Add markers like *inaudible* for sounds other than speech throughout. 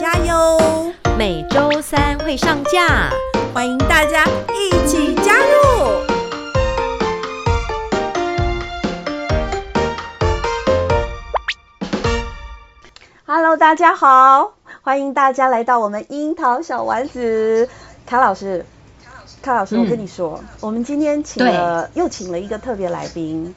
大家哟。每周三会上架，欢迎大家一起加入。Hello，大家好，欢迎大家来到我们樱桃小丸子。卡老师，卡老师，我跟你说，嗯、我们今天请了又请了一个特别来宾，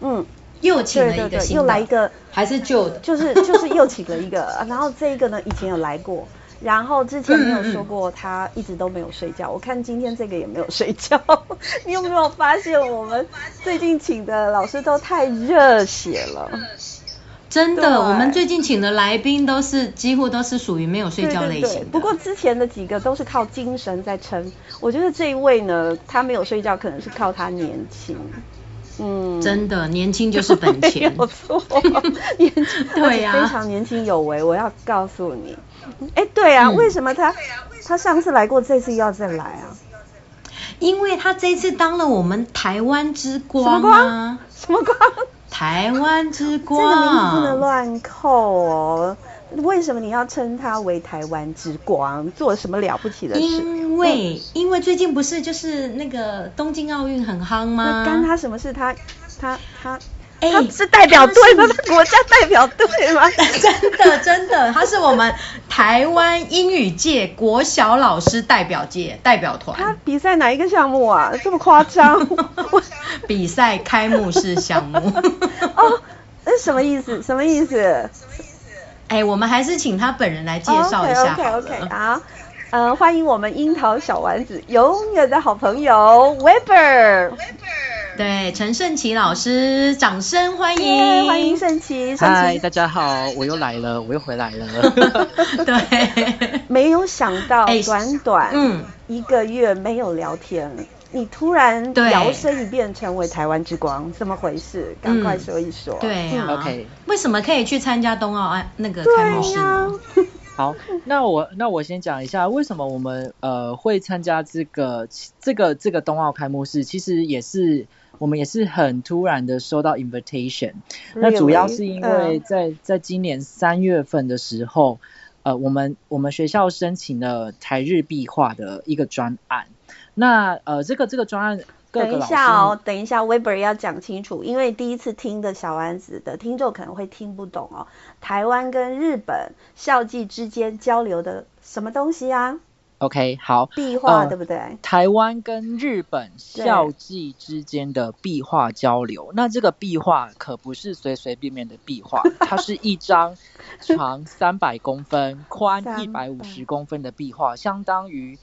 嗯，又请了一个，又来一个，还是旧的，就是就是又请了一个，*laughs* 然后这一个呢以前有来过。然后之前没有说过，他一直都没有睡觉。我看今天这个也没有睡觉。*laughs* 你有没有发现，我们最近请的老师都太热血了？真的，我们最近请的来宾都是几乎都是属于没有睡觉类型的。对对对，不过之前的几个都是靠精神在撑。我觉得这一位呢，他没有睡觉，可能是靠他年轻。嗯，真的，年轻就是本钱。*laughs* 没有错，年轻 *laughs* 对呀，非常年轻有为。我要告诉你。哎，对啊，为什么他他上次来过，这次又要再来啊？因为他这次当了我们台湾之光啊！什么光？什么光？台湾之光。这个名字不能乱扣哦。为什么你要称他为台湾之光？做什么了不起的事？因为因为最近不是就是那个东京奥运很夯吗？那干他什么事？他他他。他他是代表队吗？他国家代表队吗？*laughs* 真的真的，他是我们台湾英语界国小老师代表界代表团。他比赛哪一个项目啊？这么夸张？*laughs* 比赛开幕式项目。*laughs* 哦，那什么意思？什么意思？哎，我们还是请他本人来介绍一下好了。OK OK OK，好，呃，欢迎我们樱桃小丸子永远的好朋友 Weber。对，陈胜奇老师，掌声欢迎，yeah, 欢迎胜奇。嗨，大家好，我又来了，我又回来了。*laughs* *laughs* 对，没有想到短短嗯一个月没有聊天，嗯、你突然摇身一变成为台湾之光，怎么回事？赶快说一说。嗯、对、啊、OK，为什么可以去参加冬奥那个开幕式呢？*laughs* 好，那我那我先讲一下为什么我们呃会参加这个这个这个冬奥开幕式，其实也是。我们也是很突然的收到 invitation，那主要是因为在在今年三月份的时候，呃，我们我们学校申请了台日壁画的一个专案，那呃，这个这个专案，等一下哦，等一下，Weber 要讲清楚，因为第一次听的小丸子的听众可能会听不懂哦，台湾跟日本校际之间交流的什么东西啊？OK，好，壁画、呃、对不对？台湾跟日本校际之间的壁画交流，那这个壁画可不是随随便便的壁画，它是一张 *laughs* 长三百公分、宽一百五十公分的壁画，相当于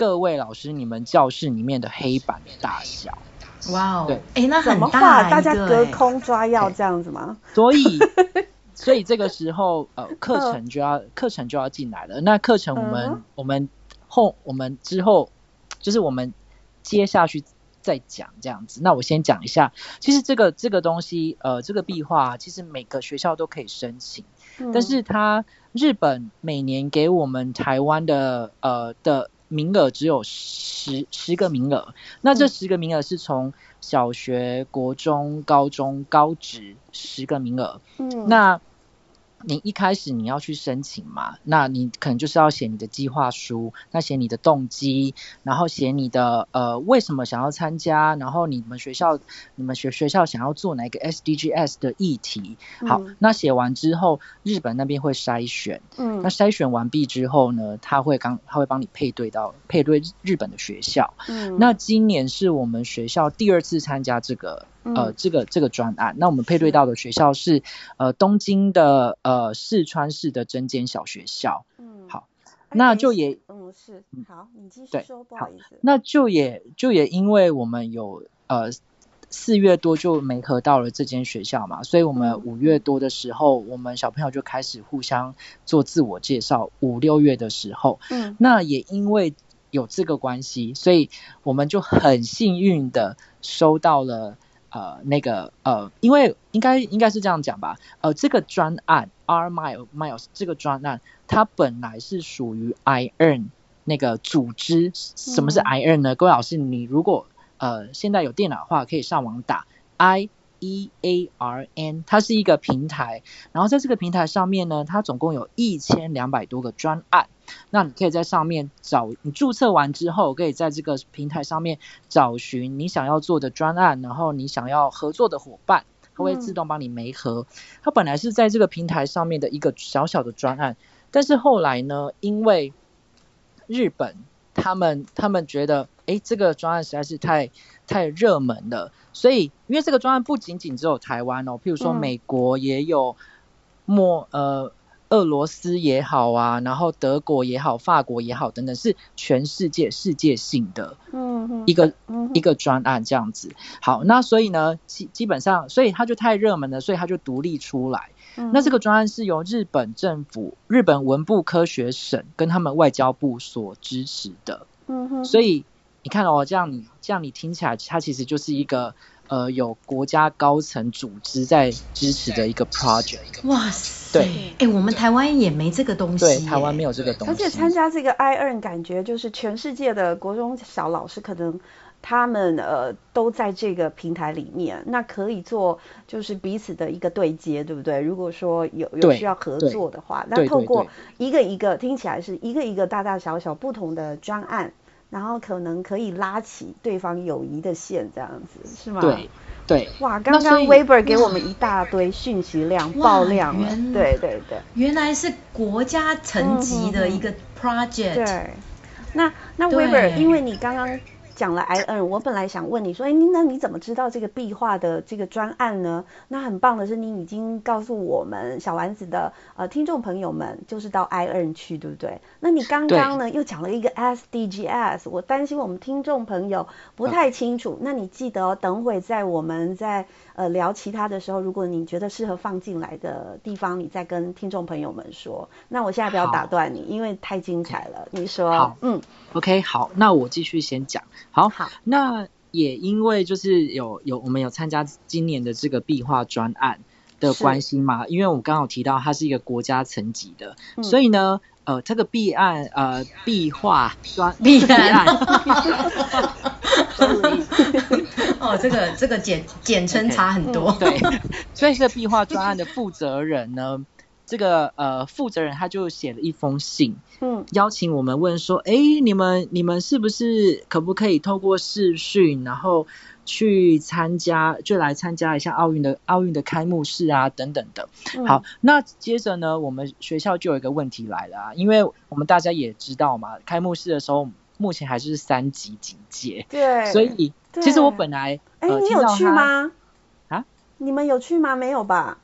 各位老师你们教室里面的黑板大小。哇哦，对，哎，那很大，怎么画？大家隔空抓药这样子吗？所以，*laughs* 所以这个时候呃，课程就要课程就要进来了。那课程我们、嗯、我们。后我们之后就是我们接下去再讲这样子。那我先讲一下，其实这个这个东西，呃，这个壁画其实每个学校都可以申请，嗯、但是它日本每年给我们台湾的呃的名额只有十十个名额。那这十个名额是从小学、国中、高中、高职十个名额。嗯，那。你一开始你要去申请嘛，那你可能就是要写你的计划书，那写你的动机，然后写你的呃为什么想要参加，然后你们学校你们学学校想要做哪个 SDGs 的议题。好，嗯、那写完之后，日本那边会筛选，嗯，那筛选完毕之后呢，他会刚他会帮你配对到配对日本的学校。嗯，那今年是我们学校第二次参加这个。呃，这个这个专案，那我们配对到的学校是呃东京的呃四川市的真间小学校。嗯，好，那就也嗯是好，你继续说，不好意思。那就也就也因为我们有呃四月多就没合到了这间学校嘛，所以我们五月多的时候，嗯、我们小朋友就开始互相做自我介绍。五六月的时候，嗯，那也因为有这个关系，所以我们就很幸运的收到了呃那个呃，因为应该应该是这样讲吧，呃，这个专案 R Mile Miles 这个专案，它本来是属于 iEarn 那个组织。什么是 iEarn 呢？各位老师，你如果呃，现在有电脑的话，可以上网打 I E A R N，它是一个平台。然后在这个平台上面呢，它总共有一千两百多个专案。那你可以在上面找，你注册完之后，可以在这个平台上面找寻你想要做的专案，然后你想要合作的伙伴，它会自动帮你媒合。它本来是在这个平台上面的一个小小的专案，但是后来呢，因为日本他们他们觉得。哎，这个专案实在是太太热门了，所以因为这个专案不仅仅只有台湾哦，譬如说美国也有，莫、嗯、呃俄罗斯也好啊，然后德国也好，法国也好等等，是全世界世界性的，嗯，一个嗯嗯一个专案这样子。好，那所以呢，基基本上，所以它就太热门了，所以它就独立出来。嗯、那这个专案是由日本政府、日本文部科学省跟他们外交部所支持的，嗯哼，所以。你看哦，这样你这样你听起来，它其实就是一个呃有国家高层组织在支持的一个 project。哇塞！对，哎、欸，我们台湾也没这个东西。对，台湾没有这个东西。而且参加这个 iEarn，感觉就是全世界的国中小老师可能他们呃都在这个平台里面，那可以做就是彼此的一个对接，对不对？如果说有有需要合作的话，那透过一个一个听起来是一个一个大大小小不同的专案。然后可能可以拉起对方友谊的线，这样子是吗？对对。哇，刚刚 Weber 给我们一大堆讯息量爆量了，对对对，原来是国家层级的一个 project。嗯、对，那那 Weber，因为你刚刚。讲了 iEarn，我本来想问你说，哎，那你怎么知道这个壁画的这个专案呢？那很棒的是，你已经告诉我们小丸子的呃听众朋友们，就是到 iEarn 去，对不对？那你刚刚呢又讲了一个 SDGs，我担心我们听众朋友不太清楚。那你记得哦，等会在我们在呃聊其他的时候，如果你觉得适合放进来的地方，你再跟听众朋友们说。那我现在不要打断你，因为太精彩了。你说，好，嗯，OK，好，那我继续先讲。好，好，那也因为就是有有我们有参加今年的这个壁画专案的关系嘛，因为我刚刚有提到它是一个国家层级的，嗯、所以呢，呃，这个壁案呃壁画专壁案，*laughs* 哦，这个这个简简称差很多，对，所以这个壁画专案的负责人呢。这个呃负责人他就写了一封信，嗯，邀请我们问说，哎，你们你们是不是可不可以透过视讯，然后去参加，就来参加一下奥运的奥运的开幕式啊，等等的。嗯、好，那接着呢，我们学校就有一个问题来了啊，因为我们大家也知道嘛，开幕式的时候目前还是三级警戒，对，所以其实我本来，哎、呃，你有去吗？啊？你们有去吗？没有吧？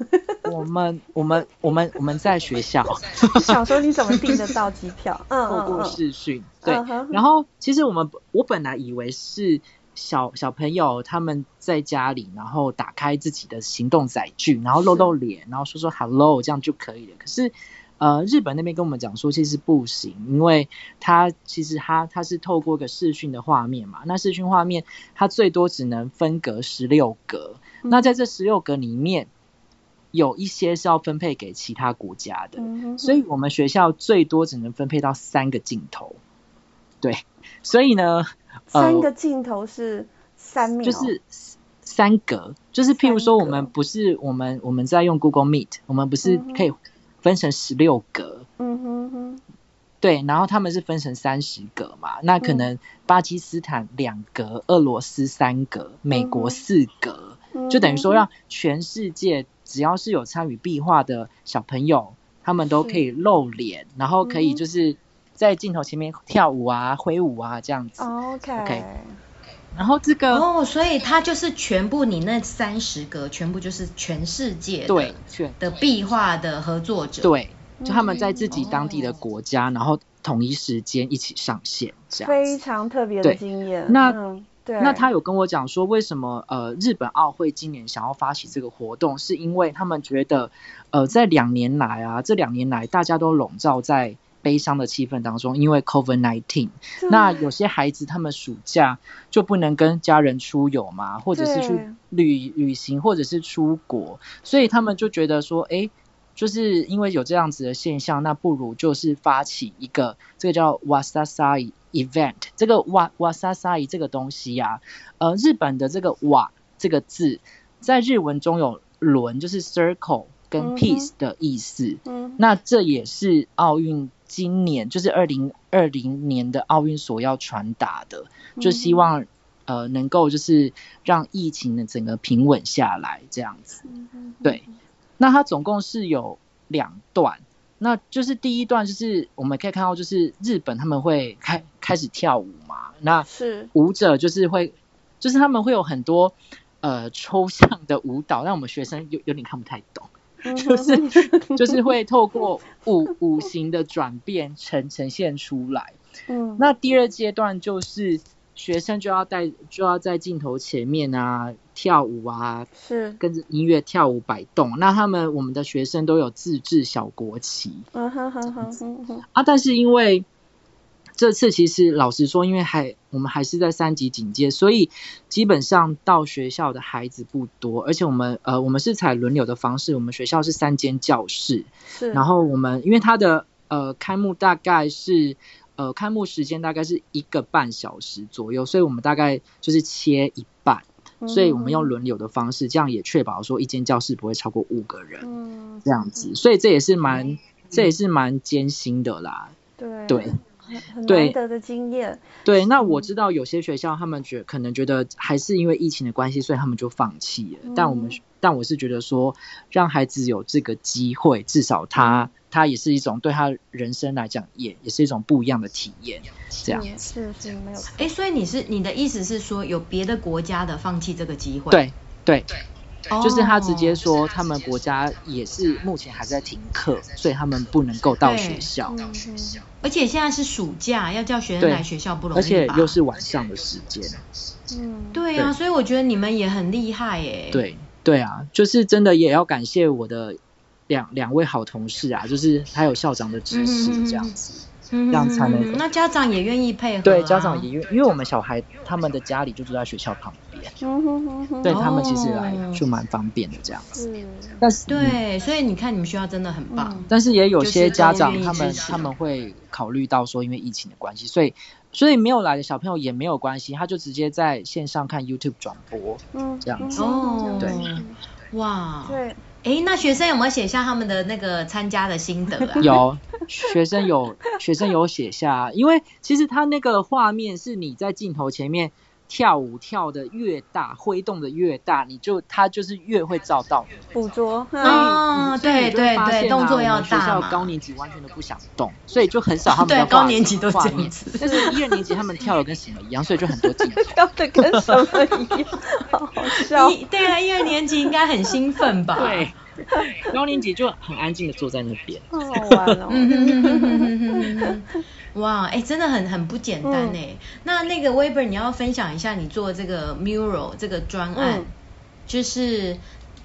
*laughs* 我们我们我们我们在学校，*laughs* 想说你怎么订得到机票？嗯，透过视讯，对。然后其实我们我本来以为是小小朋友他们在家里，然后打开自己的行动载具，然后露露脸，然后说说 hello 这样就可以了。可是呃，日本那边跟我们讲说，其实不行，因为他其实他他是透过个视讯的画面嘛，那视讯画面它最多只能分隔十六格，那在这十六格里面。有一些是要分配给其他国家的，所以我们学校最多只能分配到三个镜头。对，所以呢，三个镜头是三秒，就是三格，就是譬如说我们不是我们我们在用 Google Meet，我们不是可以分成十六格，嗯哼哼，对，然后他们是分成三十格嘛，那可能巴基斯坦两格，俄罗斯三格，美国四格，嗯、就等于说让全世界。只要是有参与壁画的小朋友，他们都可以露脸，然后可以就是在镜头前面跳舞啊、挥舞啊这样子。OK。OK。然后这个哦，所以它就是全部你那三十个，全部就是全世界的对的壁画的合作者。对，就他们在自己当地的国家，然后同一时间一起上线，这样非常特别的经验。那对。那他有跟我讲说，为什么呃日本奥会今年想要发起这个活动，是因为他们觉得呃在两年来啊，这两年来大家都笼罩在悲伤的气氛当中，因为 COVID-19。那有些孩子他们暑假就不能跟家人出游嘛，或者是去旅旅行，或者是出国，所以他们就觉得说，哎。就是因为有这样子的现象，那不如就是发起一个这个叫 Wasasai Event。这个 Wa Wasasai 这个东西呀、啊，呃，日本的这个瓦这个字，在日文中有轮，就是 circle 跟 peace 的意思。嗯，那这也是奥运今年就是二零二零年的奥运所要传达的，就希望呃能够就是让疫情的整个平稳下来这样子。对。那它总共是有两段，那就是第一段就是我们可以看到，就是日本他们会开开始跳舞嘛，那是舞者就是会，就是他们会有很多呃抽象的舞蹈，让我们学生有有点看不太懂，就是就是会透过五五行的转变呈呈现出来。嗯，那第二阶段就是。学生就要带，就要在镜头前面啊跳舞啊，是跟着音乐跳舞摆动。那他们我们的学生都有自制小国旗。啊，但是因为这次其实老实说，因为还我们还是在三级警戒，所以基本上到学校的孩子不多。而且我们呃，我们是采轮流的方式，我们学校是三间教室。是。然后我们因为它的呃开幕大概是。呃，开幕时间大概是一个半小时左右，所以我们大概就是切一半，嗯、所以我们用轮流的方式，这样也确保说一间教室不会超过五个人，嗯、这样子，所以这也是蛮，嗯、这也是蛮艰辛的啦。对对，很难得的经验。对，那我知道有些学校他们觉可能觉得还是因为疫情的关系，所以他们就放弃了。嗯、但我们，但我是觉得说，让孩子有这个机会，至少他。他也是一种对他人生来讲，也也是一种不一样的体验，这样是是没有。哎，所以你是你的意思是说，有别的国家的放弃这个机会？对对对，就是他直接说，他们国家也是目前还在停课，所以他们不能够到学校。而且现在是暑假，要叫学生来学校不容易，而且又是晚上的时间。嗯，对啊，所以我觉得你们也很厉害耶。对对啊，就是真的也要感谢我的。两两位好同事啊，就是还有校长的支持，这样子，嗯、这样才能。那家长也愿意配合、啊。对，家长也愿，因为我们小孩他们的家里就住在学校旁边，嗯、对他们其实来就蛮方便的这样子。哦、但是对，所以你看你们学校真的很棒。嗯、但是也有些家长他们他们会考虑到说，因为疫情的关系，所以所以没有来的小朋友也没有关系，他就直接在线上看 YouTube 转播，嗯，这样子。哦，对，哇，对。哎，那学生有没有写下他们的那个参加的心得啊？*laughs* 有，学生有，学生有写下，因为其实他那个画面是你在镜头前面。跳舞跳的越大，挥动的越大，你就他就是越会照到捕捉。哦，对对对，动作要大。学校高年级完全都不想动，所以就很少他们对高年级都这样子。但是一二年级他们跳的跟什么一样，所以就很多镜头。跳的跟什么一样？好好笑。对啊，一二年级应该很兴奋吧？对。高年级就很安静的坐在那边。好好玩哦。哇，哎、欸，真的很很不简单哎。嗯、那那个 Weber，你要分享一下你做这个 mural 这个专案，嗯、就是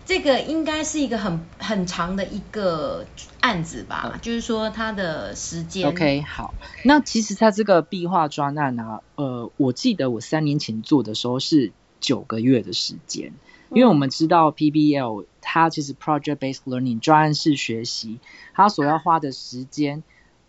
这个应该是一个很很长的一个案子吧？嗯、就是说它的时间。OK，好。那其实它这个壁画专案呢、啊，呃，我记得我三年前做的时候是九个月的时间，因为我们知道 PBL 它其实 project based learning 专案式学习，它所要花的时间。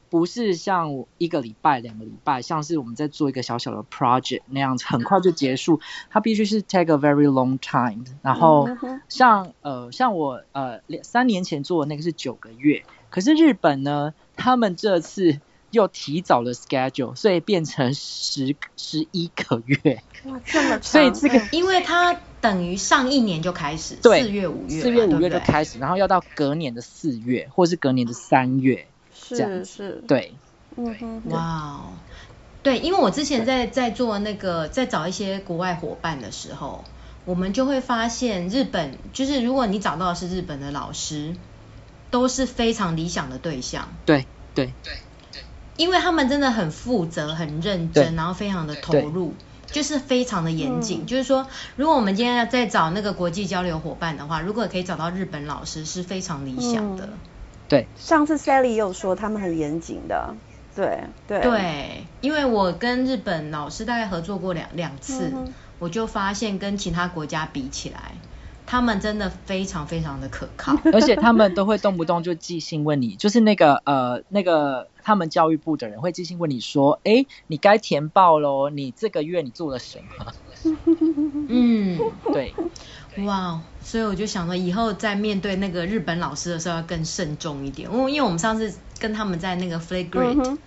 不是像一个礼拜、两个礼拜，像是我们在做一个小小的 project 那样子，很快就结束。它必须是 take a very long time。然后像呃像我呃两三年前做的那个是九个月，可是日本呢，他们这次又提早了 schedule，所以变成十十一个月。哇，这么长！所以这个，因为它等于上一年就开始，四月五月，四月五月就开始，然后要到隔年的四月，或是隔年的三月。是是，对，嗯哼，哇，对，因为我之前在在做那个在找一些国外伙伴的时候，我们就会发现日本就是如果你找到的是日本的老师，都是非常理想的对象。对对。对，因为他们真的很负责、很认真，然后非常的投入，就是非常的严谨。嗯、就是说，如果我们今天要再找那个国际交流伙伴的话，如果可以找到日本老师，是非常理想的。嗯、对，上次 Sally 也有说他们很严谨的。对对对，因为我跟日本老师大概合作过两两次，嗯、我就发现跟其他国家比起来。他们真的非常非常的可靠，*laughs* 而且他们都会动不动就寄信问你，就是那个呃那个他们教育部的人会寄信问你说，哎，你该填报喽，你这个月你做了什么？嗯，对，哇，所以我就想说，以后在面对那个日本老师的时候要更慎重一点，因为因为我们上次跟他们在那个 Flagrant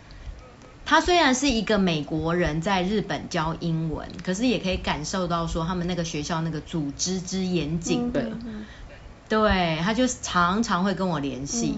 他虽然是一个美国人，在日本教英文，可是也可以感受到说他们那个学校那个组织之严谨。的。对，他就常常会跟我联系。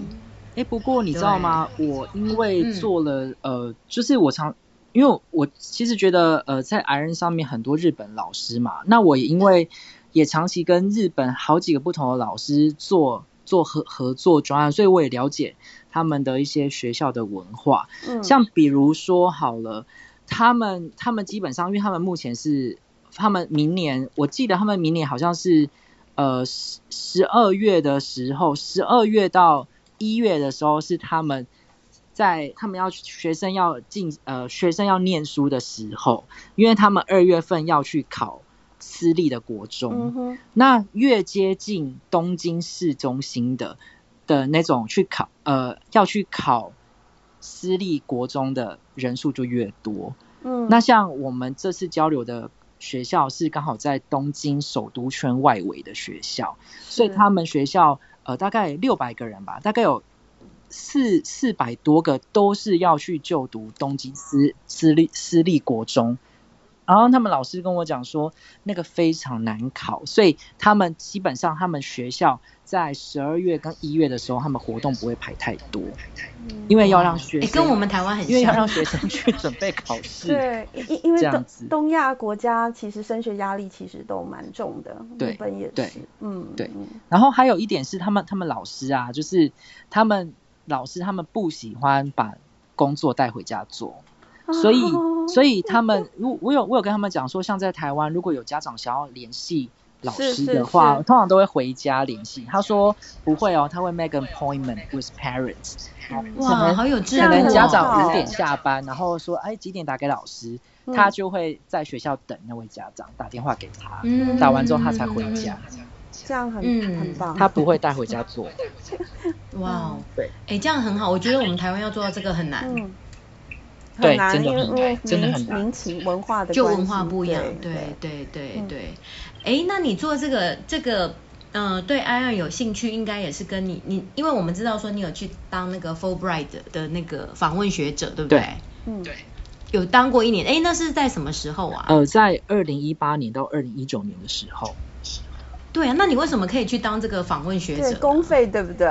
哎、嗯，不过你知道吗？我因为做了、嗯、呃，就是我常，因为我其实觉得呃，在 iReady 上面很多日本老师嘛，那我也因为也长期跟日本好几个不同的老师做做合合作专案，所以我也了解。他们的一些学校的文化，嗯，像比如说好了，他们他们基本上，因为他们目前是，他们明年，我记得他们明年好像是，呃十十二月的时候，十二月到一月的时候是他们在他们要学生要进呃学生要念书的时候，因为他们二月份要去考私立的国中，嗯，那越接近东京市中心的。的那种去考，呃，要去考私立国中的人数就越多。嗯，那像我们这次交流的学校是刚好在东京首都圈外围的学校，所以他们学校呃大概六百个人吧，大概有四四百多个都是要去就读东京私私立私立国中。然后他们老师跟我讲说，那个非常难考，所以他们基本上他们学校在十二月跟一月的时候，他们活动不会排太多，因为要让学生、欸、跟我们台湾很像，因为要让学生去准备考试。对，因因为东东亚国家其实升学压力其实都蛮重的，对日本也是，对嗯对。然后还有一点是，他们他们老师啊，就是他们老师他们不喜欢把工作带回家做。所以，所以他们，如我有我有跟他们讲说，像在台湾，如果有家长想要联系老师的话，通常都会回家联系。他说不会哦，他会 make an appointment with parents。哇，好有智慧。可能家长五点下班，然后说，哎，几点打给老师，他就会在学校等那位家长打电话给他，打完之后他才回家。这样很很棒。他不会带回家做。哇，对，哎，这样很好。我觉得我们台湾要做到这个很难。很难，对，真的因为真的很民情文化的就文化不一样，对对对对。哎、嗯，那你做这个这个，嗯、呃，对 iReady 有兴趣，应该也是跟你你，因为我们知道说你有去当那个 Fulbright 的那个访问学者，对不对？对嗯，对，有当过一年。哎，那是在什么时候啊？呃，在二零一八年到二零一九年的时候。对啊，那你为什么可以去当这个访问学者？对，公费对不对？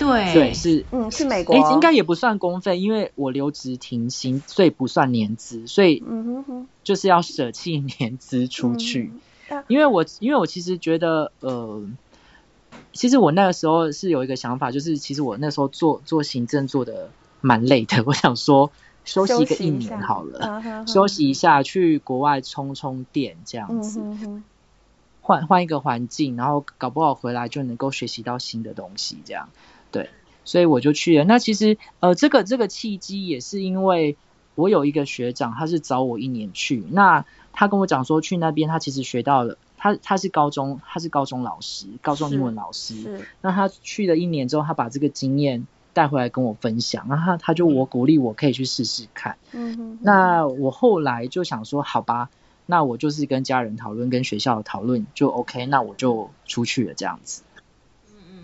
对，对是，嗯，是美国，哎，应该也不算公费，因为我留职停薪，所以不算年资，所以，嗯哼哼，就是要舍弃年资出去，因为我，因为我其实觉得，呃，其实我那个时候是有一个想法，就是其实我那时候做做行政做的蛮累的，我想说休息个一年好了，休息一下，休息一下去国外充充电这样子，嗯、哼哼。换换一个环境，然后搞不好回来就能够学习到新的东西，这样。对，所以我就去了。那其实，呃，这个这个契机也是因为我有一个学长，他是找我一年去。那他跟我讲说，去那边他其实学到了，他他是高中，他是高中老师，高中英文老师。那他去了一年之后，他把这个经验带回来跟我分享。那他他就我鼓励我可以去试试看。嗯哼。那我后来就想说，好吧，那我就是跟家人讨论，跟学校讨论就 OK，那我就出去了这样子。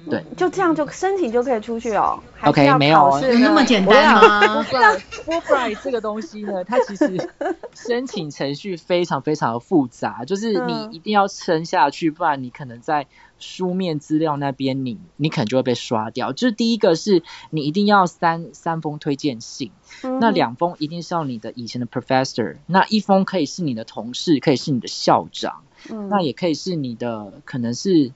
对，就这样就申请就可以出去哦。OK，没有那么简单吗？Fulbright 这个东西呢，它其实申请程序非常非常的复杂，就是你一定要撑下去，不然你可能在书面资料那边你你可能就会被刷掉。就是第一个是你一定要三三封推荐信，那两封一定是要你的以前的 professor，那一封可以是你的同事，可以是你的校长，那也可以是你的可能是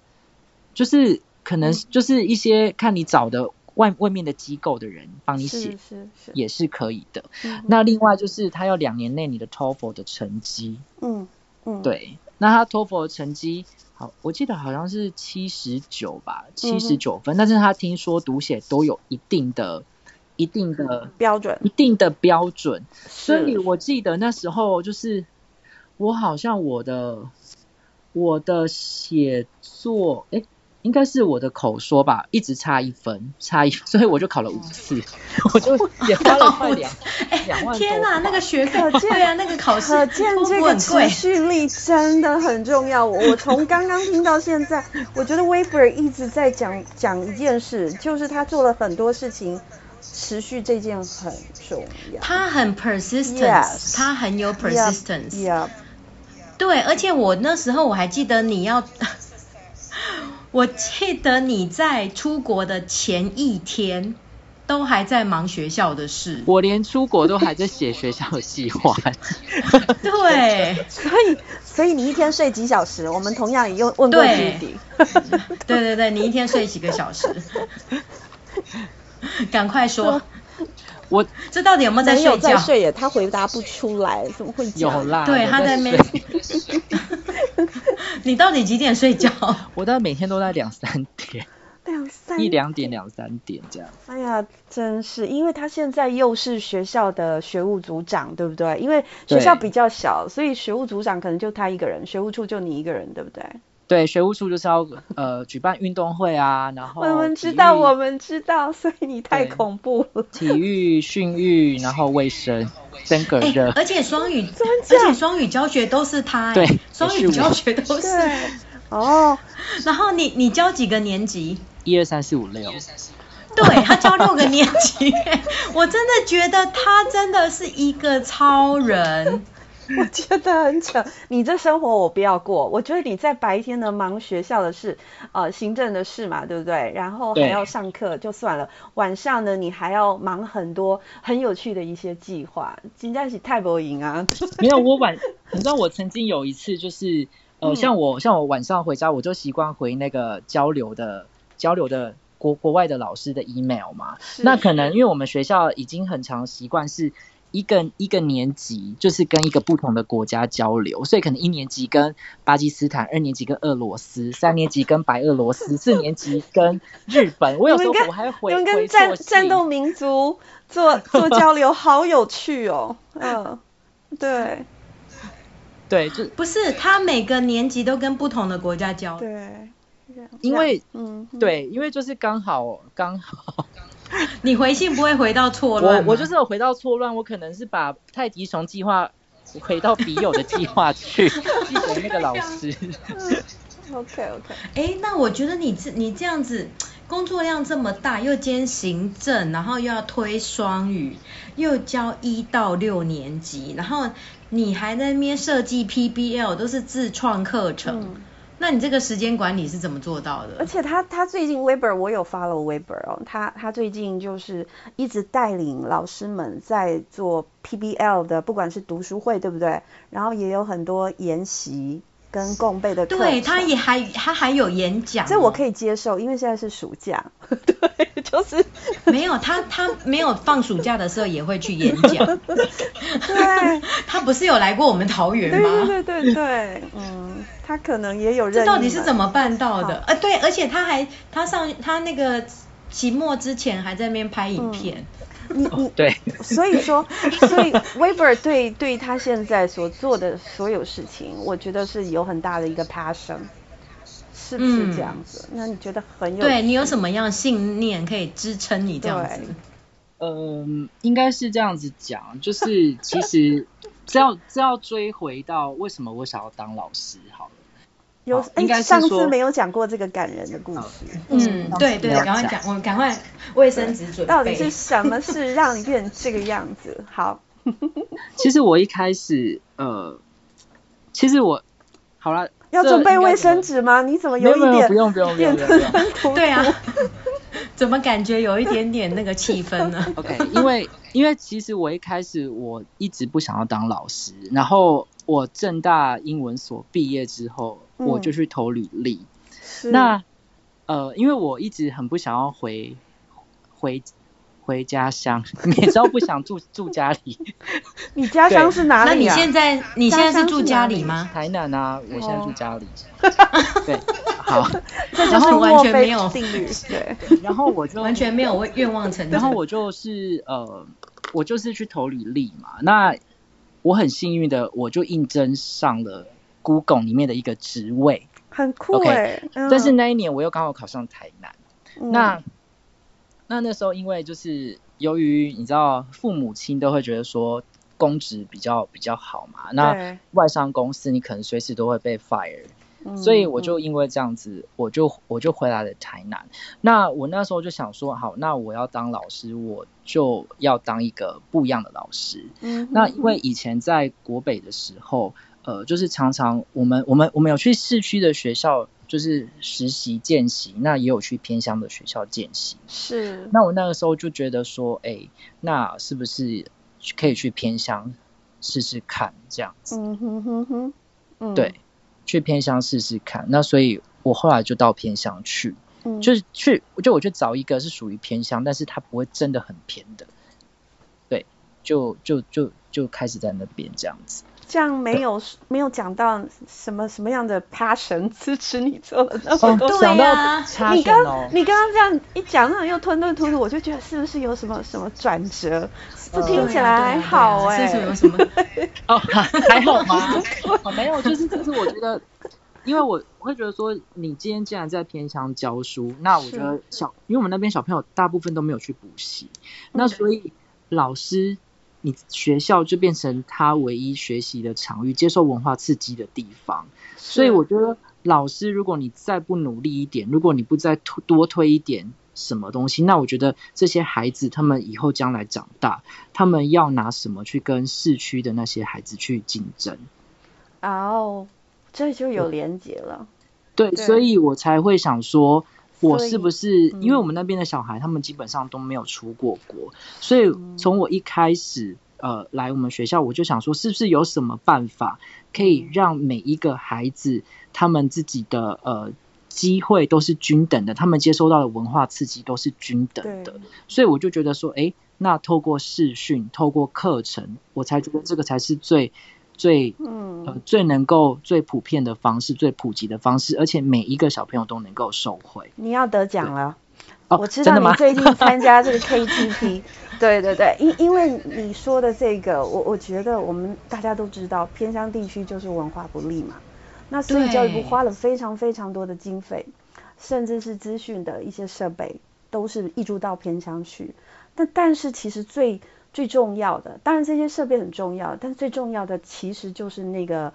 就是。可能就是一些看你找的外外面的机构的人帮你写，是是是，也是可以的。嗯。那另外就是他要两年内你的 TOEFL 的成绩，嗯嗯，对，那他 TOEFL 的成绩好，我记得好像是七十九吧，七十九分，但是他听说读写都有一定的、一定的标准。一定的标准，所以我记得那时候就是我好像我的我的写作，诶应该是我的口说吧，一直差一分，差一分，所以我就考了五次，*laughs* 我就 *laughs* 也花了快两两万天哪，块那个学可费，对啊，那个考试可见这个持。续力真的很重要。我我从刚刚听到现在，我觉得 Weber 一直在讲讲一件事，就是他做了很多事情，持续这件很重要。他很 persistence，Yes 他很有 persistence。对，而且我那时候我还记得你要，我记得你在出国的前一天都还在忙学校的事。我连出国都还在写学校的计划。*laughs* 对，所以所以你一天睡几小时？我们同样也用问过对 Judy。对对对，你一天睡几个小时？*laughs* 赶快说，我这到底有没有在睡觉？在睡耶，他回答不出来，怎么会？有啦，对，他在那睡。*laughs* 你到底几点睡觉？我大概每天都在两三点，两三一两点两三点这样。哎呀，真是，因为他现在又是学校的学务组长，对不对？因为学校比较小，所以学务组长可能就他一个人，学务处就你一个人，对不对？对，学务处就是要呃举办运动会啊，然后我们知道，我们知道，所以你太恐怖了。体育、训育，然后卫生，登革哎、热。而且双语，假而且双语教学都是他、哎对双语教学都是。哦，然后你你教几个年级？一二三四五六，对他教六个年级，*laughs* 我真的觉得他真的是一个超人。*laughs* 我觉得很扯。你这生活我不要过。我觉得你在白天呢忙学校的事，呃，行政的事嘛，对不对？然后还要上课就算了，晚上呢你还要忙很多很有趣的一些计划，真的是太不赢啊！没有我晚，*laughs* 你知道我曾经有一次就是呃，嗯像我像我晚上回家，我就习惯回那个交流的交流的国国外的老师的 email 嘛。那可能因为我们学校已经很常习惯是。一个一个年级就是跟一个不同的国家交流，所以可能一年级跟巴基斯坦，二年级跟俄罗斯，三年级跟白俄罗斯，四年级跟日本。我有时候我还回你们跟回战战斗民族做做交流，好有趣哦。嗯，对对，就不是他每个年级都跟不同的国家交流。对，因为嗯，对，因为就是刚好刚好。*laughs* 你回信不会回到错乱我？我就是有回到错乱，我可能是把泰迪熊计划回到笔友的计划去 *laughs* 寄给那个老师。OK OK，哎，那我觉得你这你这样子工作量这么大，又兼行政，然后又要推双语，又教一到六年级，然后你还在那边设计 PBL，都是自创课程。嗯那你这个时间管理是怎么做到的？而且他他最近 Weber 我有 follow Weber 哦，他他最近就是一直带领老师们在做 PBL 的，不管是读书会对不对？然后也有很多研习跟共备的。对，他也还他还有演讲、哦，这我可以接受，因为现在是暑假。*laughs* 对，就是没有他他没有放暑假的时候也会去演讲。*laughs* 对，*laughs* 他不是有来过我们桃园吗？对对对对，嗯，他可能也有认。这到底是怎么办到的？呃，对，而且他还他上他那个期末之前还在那边拍影片。嗯、你你对，所以说，所以 Weber 对对他现在所做的所有事情，我觉得是有很大的一个 passion，是不是这样子？嗯、那你觉得很有？对你有什么样信念可以支撑你这样子？嗯，应该是这样子讲，就是其实 *laughs* 只要只要追回到为什么我想要当老师好了。有，应该上次没有讲过这个感人的故事。嗯，对对，赶快讲，我们赶快卫生纸准备。到底是什么事让你变成这个样子？好，*laughs* 其实我一开始呃，其实我好了，要准备卫生纸吗？你怎么有一点？不用不用不用不用。对啊，*laughs* 怎么感觉有一点点那个气氛呢？*laughs* OK，因为因为其实我一开始我一直不想要当老师，然后我正大英文所毕业之后。我就去投履历，嗯、那呃，因为我一直很不想要回回回家乡，你也知道不想住住家里。*laughs* 你家乡是哪里啊？那你现在你现在是住家里吗？台南啊，我现在住家里。*laughs* 对，好，*laughs* 这就是完全没有定律。对，然后我就完全没有愿望成真。然后我就是呃，我就是去投履历嘛。那我很幸运的，我就应征上了 Google 里面的一个职位，很酷哎。Okay, 但是那一年我又刚好考上台南，嗯、那那那时候因为就是由于你知道父母亲都会觉得说公职比较比较好嘛，那外商公司你可能随时都会被 fire。所以我就因为这样子，我就我就回来了台南。那我那时候就想说，好，那我要当老师，我就要当一个不一样的老师。嗯，那因为以前在国北的时候，呃，就是常常我们我们我们有去市区的学校，就是实习见习，那也有去偏乡的学校见习。是。那我那个时候就觉得说，哎，那是不是可以去偏乡试试看这样子？嗯哼哼哼，嗯，对。去偏乡试试看，那所以我后来就到偏乡去，嗯，就是去就我去找一个是属于偏乡，但是它不会真的很偏的，对，就就就就开始在那边这样子。这样没有没有讲到什么什么样的 passion 支持你做了那么多，哦、对呀、啊，你刚你刚刚这样一讲，那种又吞吞吐吐，我就觉得是不是有什么什么转折？这听起来还好哎、欸，有什么？*laughs* 哦，还好吗？哦，没有，就是就是我觉得，因为我我会觉得说，你今天既然在偏乡教书，那我觉得小，因为我们那边小朋友大部分都没有去补习，那所以老师。你学校就变成他唯一学习的场域，接受文化刺激的地方。所以我觉得，老师如果你再不努力一点，如果你不再多推一点什么东西，那我觉得这些孩子他们以后将来长大，他们要拿什么去跟市区的那些孩子去竞争？哦，这就有连结了。对，对，所以我才会想说。我是不是因为我们那边的小孩，他们基本上都没有出过国，所以从我一开始呃来我们学校，我就想说，是不是有什么办法可以让每一个孩子他们自己的呃机会都是均等的，他们接收到的文化刺激都是均等的，所以我就觉得说，哎，那透过视讯，透过课程，我才觉得这个才是最。最嗯呃最能够最普遍的方式，最普及的方式，而且每一个小朋友都能够受惠。你要得奖了，我知道你最近参加这个 *laughs* KTP，*laughs* 对对对，因因为你说的这个，我我觉得我们大家都知道，偏乡地区就是文化不利嘛，那所以教育部花了非常非常多的经费，甚至是资讯的一些设备，都是挹注到偏乡去。但但是其实最最重要的，当然这些设备很重要，但最重要的其实就是那个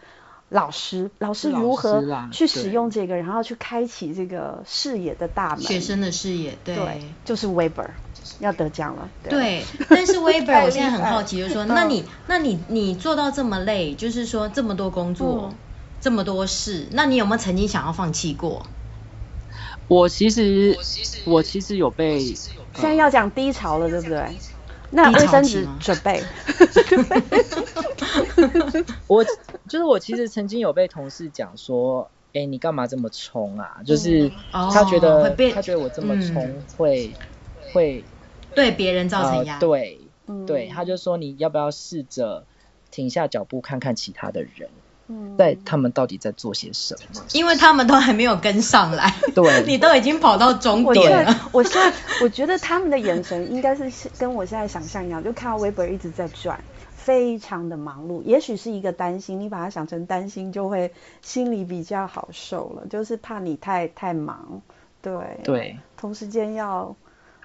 老师，老师如何去使用这个，然后去开启这个视野的大门，学生的视野，对，对就是 Weber 要得奖了，对。对，*laughs* 但是 *laughs* Weber 我现在很好奇，就是说，那你那你你做到这么累，就是说这么多工作，嗯、这么多事，那你有没有曾经想要放弃过？我其实我其实有被，现在要讲低潮了，对不对？那卫生纸准备。*laughs* 我就是我，其实曾经有被同事讲说，哎、欸，你干嘛这么冲啊？就是他觉得、哦、他觉得我这么冲会、嗯、会对别人造成压力。呃、对、嗯、对，他就说你要不要试着停下脚步看看其他的人。在他们到底在做些什么？因为他们都还没有跟上来，对，*laughs* 你都已经跑到终点了。我现在 *laughs* 我觉得他们的眼神应该是跟我现在想象一样，就看到 Weber 一直在转，非常的忙碌。也许是一个担心，你把它想成担心，就会心里比较好受了。*laughs* 就是怕你太太忙，对对，同时间要，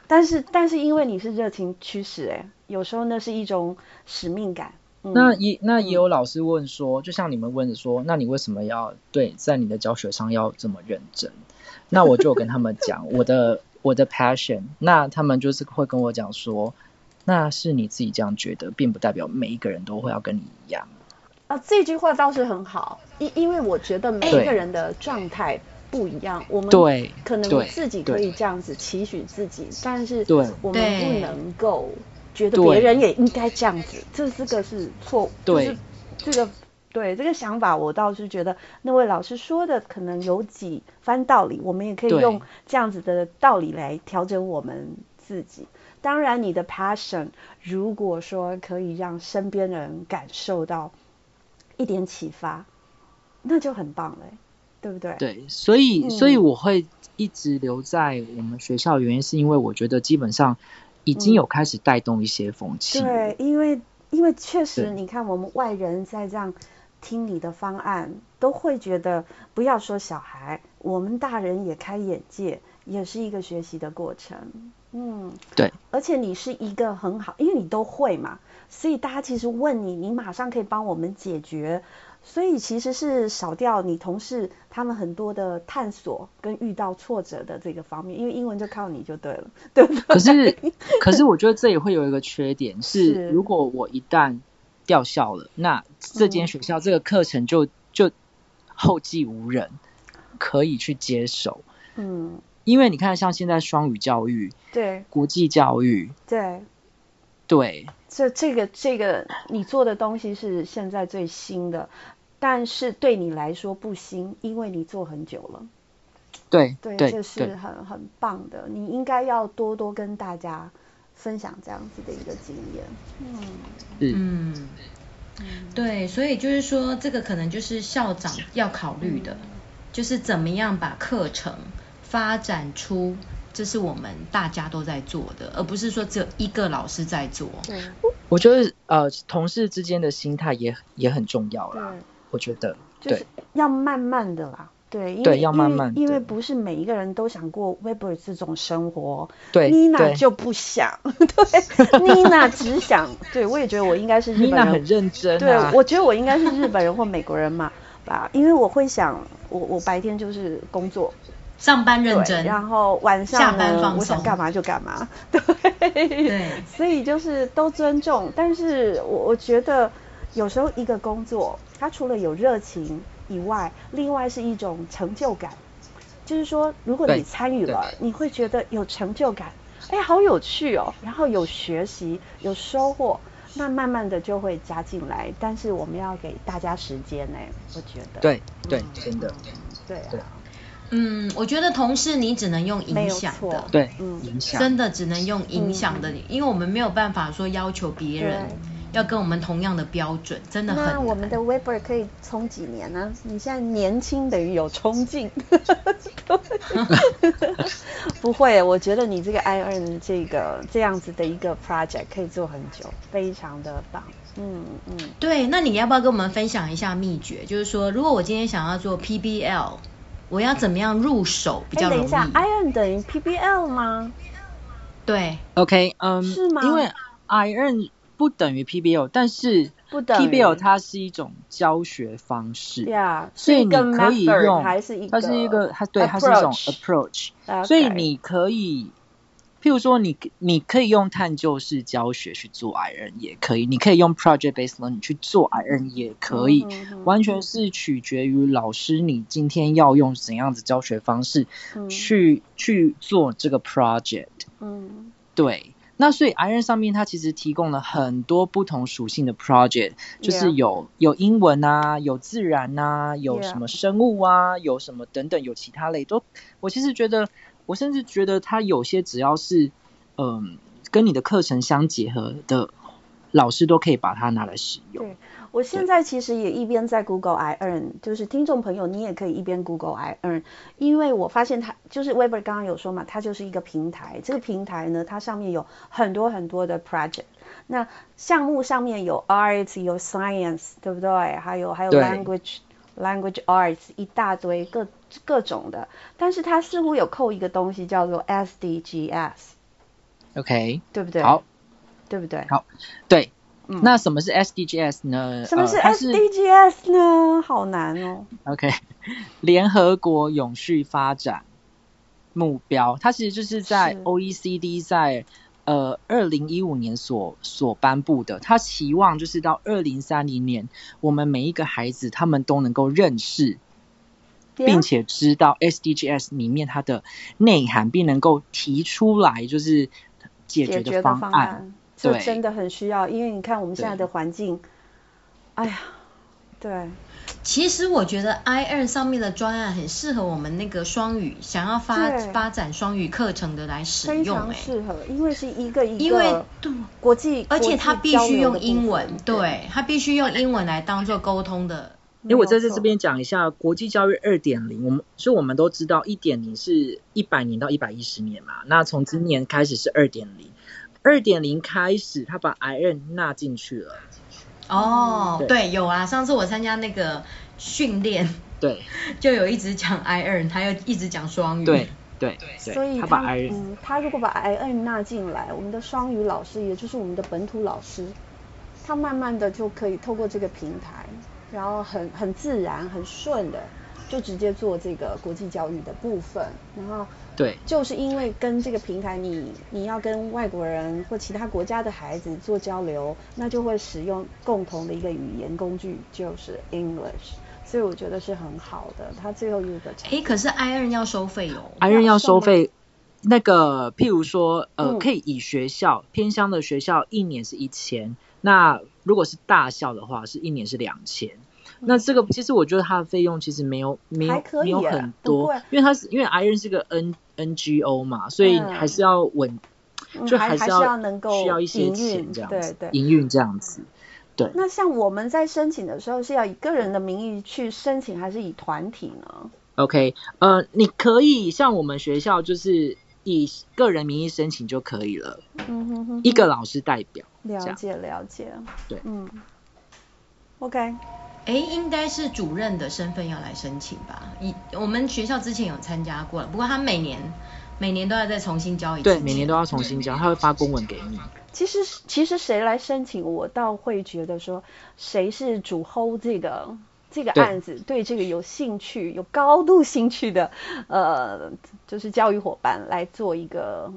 但是但是因为你是热情驱使，哎，有时候那是一种使命感。那也那也有老师问说，就像你们问的说，那你为什么要对在你的教学上要这么认真？那我就跟他们讲我的我的 passion，那他们就是会跟我讲说，那是你自己这样觉得，并不代表每一个人都会要跟你一样。啊，这句话倒是很好，因因为我觉得每一个人的状态不一样，我们对可能自己可以这样子期许自己，但是我们不能够。觉得别人也应该这样子，这是个是错，就是这个对这个想法，我倒是觉得那位老师说的可能有几番道理，我们也可以用这样子的道理来调整我们自己。当然，你的 passion 如果说可以让身边的人感受到一点启发，那就很棒了，对不对？对，所以所以我会一直留在我们学校，原因是因为我觉得基本上已经有开始带动一些风气。嗯。对，因为因为确实，你看我们外人在这样听你的方案，都会觉得，不要说小孩，我们大人也开眼界，也是一个学习的过程。嗯，对，而且你是一个很好，因为你都会嘛，所以大家其实问你，你马上可以帮我们解决，所以其实是少掉你同事他们很多的探索跟遇到挫折的这个方面，因为英文就靠你就对了，*laughs* 对不对？可是，可是我觉得这也会有一个缺点是，是如果我一旦掉校了，那这间学校这个课程就、嗯、就后继无人可以去接手，嗯。因为你看，像现在双语教育，对国际教育，对对，这这个这个你做的东西是现在最新的，但是对你来说不新，因为你做很久了。对对，对这是很很棒的，你应该要多多跟大家分享这样子的一个经验。嗯嗯嗯，对，所以就是说，这个可能就是校长要考虑的，嗯、就是怎么样把课程。发展出这是我们大家都在做的，而不是说只有一个老师在做。对，我觉得呃，同事之间的心态也也很重要啦。我觉得就是要慢慢的啦。对，因为对要慢慢因为，不是每一个人都想过 Weber 这种生活。对，Nina 就不想。*laughs* 对，对，Nina 只想。对，我也觉得我应该是日本人。Nina 很认真啊。对，我觉得我应该是日本人或美国人嘛吧，*laughs* 因为我会想，我我白天就是工作。上班认真，然后晚上下班放松，我想干嘛就干嘛。*laughs* 对，对，所以就是都尊重。但是我我觉得有时候一个工作，它除了有热情以外，另外是一种成就感。就是说，如果你参与了，你会觉得有成就感，哎，好有趣哦。然后有学习，有收获，那慢慢的就会加进来。但是我们要给大家时间呢，我觉得。对对，真的。对啊。对嗯，我觉得同事你只能用影响的，对，嗯，影响真的只能用影响的，嗯，因为我们没有办法说要求别人要跟我们同样的标准，真的很。那我们的 Weber 可以冲几年呢？你现在年轻等于有冲劲。*laughs* 不会，我觉得你这个 iEarn 这个这样子的一个 project 可以做很久，非常的棒。嗯嗯。对，那你要不要跟我们分享一下秘诀？就是说，如果我今天想要做 PBL。我要怎么样入手比较容易？等一下，iEarn 等于 PBL 吗？对，OK，嗯、um,，是吗？因为 iEarn 不等于 PBL，但是 PBL 它是一种教学方式，对啊，所以你可以用，它是一个，它对，它是一种 approach，所以你可以。譬如说你，你你可以用探究式教学去做 iEarn 也可以，你可以用 project based learning 去做 iEarn 也可以，完全是取决于老师你今天要用怎样子教学方式去、嗯、去做这个 project。嗯，对。那所以 iEarn 上面它其实提供了很多不同属性的 project，就是有.有英文啊，有自然啊，有什么生物啊，有什么等等，有其他类都。我其实觉得。我甚至觉得，他有些只要是，嗯、呃，跟你的课程相结合的老师，都可以把它拿来使用。对，我现在其实也一边在 Google iEarn，就是听众朋友，你也可以一边 Google iEarn，因为我发现它就是 Weber 刚刚有说嘛，它就是一个平台。这个平台呢，它上面有很多很多的 project，那项目上面有 Art，有 Science，对不对？还有还有 Language。Language Arts 一大堆各各种的，但是它似乎有扣一个东西叫做 SDGs，OK，、okay, 对不对？好，对不对？好，对。嗯、那什么是 SDGs 呢？什么是 SDGs 呢？呃、好难哦。OK，*laughs* 联合国永续发展目标，它其实就是在 OECD 在。呃，二零一五年所所颁布的，它期望就是到二零三零年，我们每一个孩子他们都能够认识，并且知道 SDGs 里面它的内涵，并能够提出来就是解决的方案。方案对，这真的很需要，因为你看我们现在的环境，哎呀，对，其实我觉得 iEarn 上面的专案很适合我们那个双语想要发发展双语课程的来使用，欸，非常适合，因为是一个一个因为国际，而且它必须用英文，对，它必须用英文来当做沟通的。因为我在这这边讲一下国际教育二点零，我们所以我们都知道一点零是一百年到一百一十年嘛，那从今年开始是二点零，二点零开始他把 iEarn 纳进去了。哦，对，对，有啊，上次我参加那个训练，对，*laughs* 就有一直讲 iEarn，他又一直讲双语，对对对，所以他，他把嗯，他如果把 iEarn 纳进来，我们的双语老师，也就是我们的本土老师，他慢慢的就可以透过这个平台。然后很很自然、很顺的，就直接做这个国际教育的部分。然后对，就是因为跟这个平台你，你你要跟外国人或其他国家的孩子做交流，那就会使用共同的一个语言工具，就是 English。所以我觉得是很好的。他最后一个，哎，可是 iEarn 要收费哦，iEarn 要收费。那个譬如说，呃，可以以学校、嗯、偏乡的学校一年是一千。那如果是大校的话，是一年是两千。那这个其实我觉得它的费用其实没有没有没有很多，因为它是因为 iEarn 是个 N N G O 嘛，所以还是要稳、嗯，就还是要，还是要能够需要一些钱这样子，对对，营运这样子。对。那像我们在申请的时候是要以个人的名义去申请，还是以团体呢？OK，呃，你可以像我们学校就是。以个人名义申请就可以了。嗯哼哼，一个老师代表。了解了解。对，嗯。OK。哎，应该是主任的身份要来申请吧？以我们学校之前有参加过了，不过他每年每年都要再重新交一次。对，每年都要重新交，他会发公文给你。其实其实谁来申请，我倒会觉得说，谁是主 hold 这个。这个案子对这个有兴趣、有高度兴趣的，呃，就是教育伙伴来做一个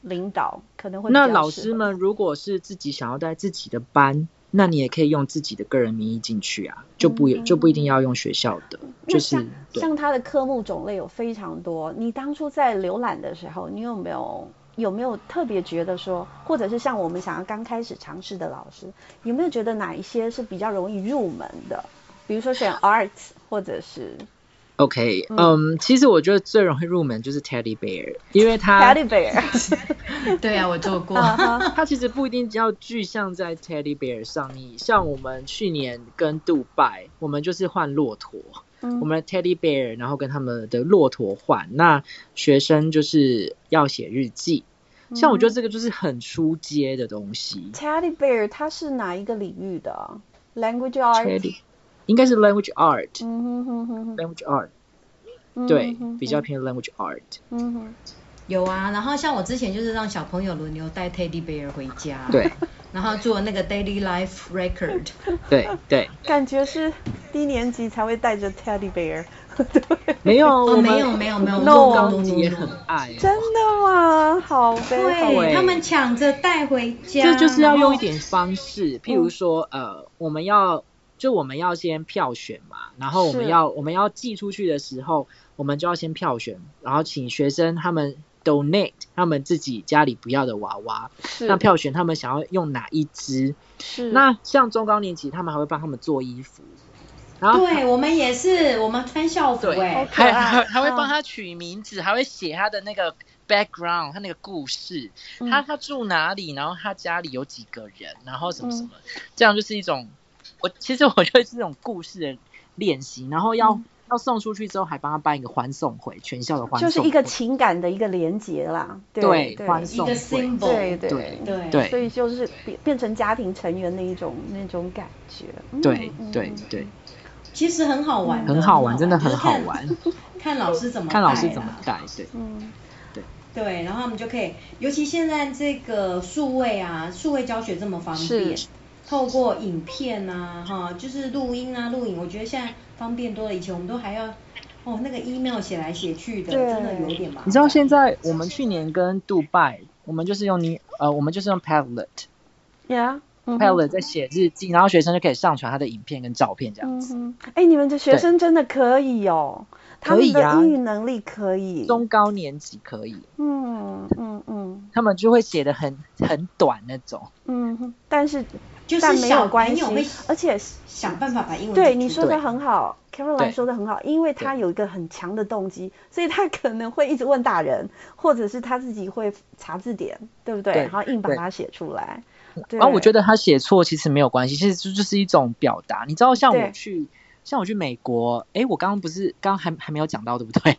领导，可能会。那老师们如果是自己想要带自己的班，那你也可以用自己的个人名义进去啊，就不、嗯、就不一定要用学校的。就是像，像他的科目种类有非常多，你当初在浏览的时候，你有没有有没有特别觉得说，或者是像我们想要刚开始尝试的老师，有没有觉得哪一些是比较容易入门的？比如说选 arts 或者是，OK，嗯、um,，其实我觉得最容易入门就是 Teddy Bear，因为它 Teddy Bear，*laughs* 对啊，我做过，它其实不一定要具象在 Teddy Bear 上面，像我们去年跟杜拜，我们就是换骆驼，嗯，我们的 Teddy Bear，然后跟他们的骆驼换，那学生就是要写日记，像我觉得这个就是很出街的东西。Teddy Bear 它是哪一个领域的？Language Arts？应该是 language art，language art，对，比较偏 language art。有啊，然后像我之前就是让小朋友轮流带 teddy bear 回家，对，*laughs* 然后做那个 daily life record，*laughs* 对对。感觉是低年级才会带着 teddy bear，*laughs* 没有，哦，没有没有没有，no，高中级也很爱，真的吗？好，对，他们抢着带回家，这就是要用一点方式，譬如说，呃，我们要。就我们要先票选嘛，然后我们要我们要寄出去的时候，我们就要先票选，然后请学生他们 donate 他们自己家里不要的娃娃，那票选他们想要用哪一只。是。那像中高年级，他们还会帮他们做衣服。然后对，我们也是，我们穿校服哎，还还还会帮他取名字，还会写他的那个 background，他那个故事，嗯、他他住哪里，然后他家里有几个人，然后什么什么，嗯、这样就是一种。我其实我觉得是这种故事的练习，然后要、嗯、要送出去之后，还帮他办一个欢送会，全校的欢送会，就是一个情感的一个连结啦。对，对欢送会，对对对对，对，所以就是变变成家庭成员的一种那种感觉。对对对，其实很好玩，很好玩，真的很好玩。看老师怎么看老师怎么带，对，嗯，对对，然后我们就可以，尤其现在这个数位啊，数位教学这么方便。透过影片啊，哈，就是录音啊，录影，我觉得现在方便多了。以前我们都还要，哦，那个 email 写来写去的，真的有点麻烦。你知道现在我们去年跟杜拜，我们就是用你，呃，我们就是用 Padlet，Yeah，Padlet、mm-hmm. 在写日记，然后学生就可以上传他的影片跟照片这样子。哎、mm-hmm. 欸，你们的学生真的可以哦，他们的英语能力可以，啊、中高年级可以。嗯嗯嗯，他们就会写的很很短那种。嗯，但是。就是但没有关系，会而且想办法把英文对你说的很好，Caroline 说的很好，因为他有一个很强的动机，所以他可能会一直问大人，或者是他自己会查字典，对不对？对然后硬把它写出来。对然后我觉得他写错其实没有关系，其实就就是一种表达。你知道，像我去，像我去美国，哎，我刚刚不是刚刚还还没有讲到，对不对？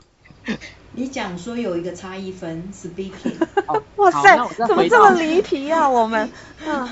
你讲说有一个差异分，speaking。哦，哇塞怎么这么离题啊？*laughs* 我们，啊，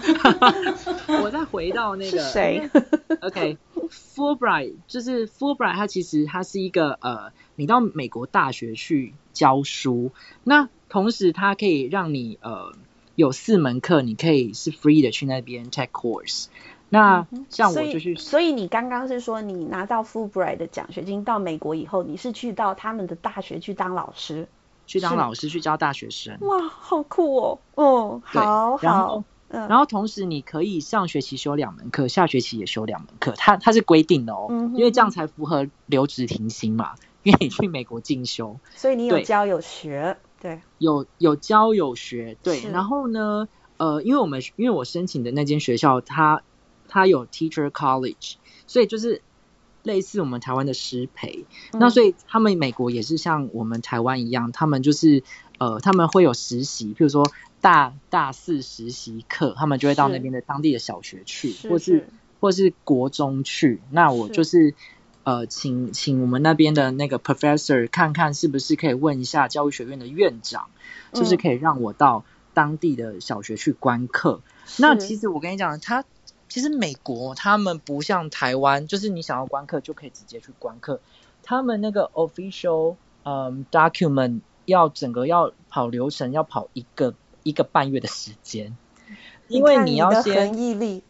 我再回到那个是谁？*laughs* *laughs* OK，Fulbright、okay, 就是 Fulbright，它其实它是一个呃，你到美国大学去教书，那同时它可以让你呃有四门课，你可以是 free 的去那边 take course。那像我就去，所以你刚刚是说你拿到 Fulbright 的奖学金到美国以后，你是去到他们的大学去当老师，去当老师去教大学生。哇，好酷哦！哦，好然后好，嗯，然后同时你可以上学期修两门课，下学期也修两门课，它它是规定的哦，嗯因为这样才符合留职停薪嘛。因为你去美国进修，所以你有教有学，对，有有教有学，对。然后呢，呃，因为我们因为我申请的那间学校，它它有 Teacher College，所以就是类似我们台湾的师培。嗯那所以他们美国也是像我们台湾一样，他们就是呃他们会有实习，譬如说大大四实习课，他们就会到那边的当地的小学去，是或是或是国中去。那我就是呃请请我们那边的那个 professor 看看是不是可以问一下教育学院的院长，是不是嗯可以让我到当地的小学去观课。那其实我跟你讲，他其实美国他们不像台湾，就是你想要观课就可以直接去观课。他们那个 official 嗯 document 要整个要跑流程，要跑一个一个半月的时间，因为你要先恒毅力，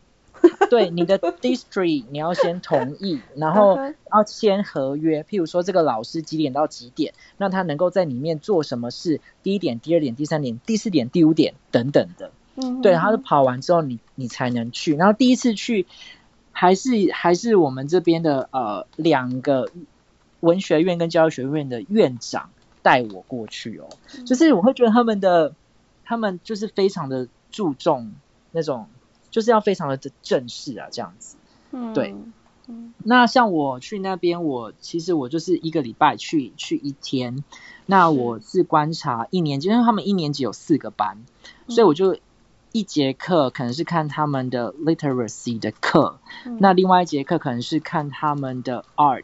对你的 district 你要先同意，然后要签合约，譬如说这个老师几点到几点，那他能够在里面做什么事，第一点、第二点、第三点、第四点、第五点等等的。嗯对，他是跑完之后你你才能去，然后第一次去还是还是我们这边的呃两个文学院跟教育学院的院长带我过去哦，就是我会觉得他们的他们就是非常的注重那种，就是要非常的正式啊这样子。嗯对。嗯。那像我去那边，我其实我就是一个礼拜去去一天。那我是观察一年级，因为他们一年级有四个班，所以我就一节课可能是看他们的 literacy 的课，嗯那另外一节课可能是看他们的 art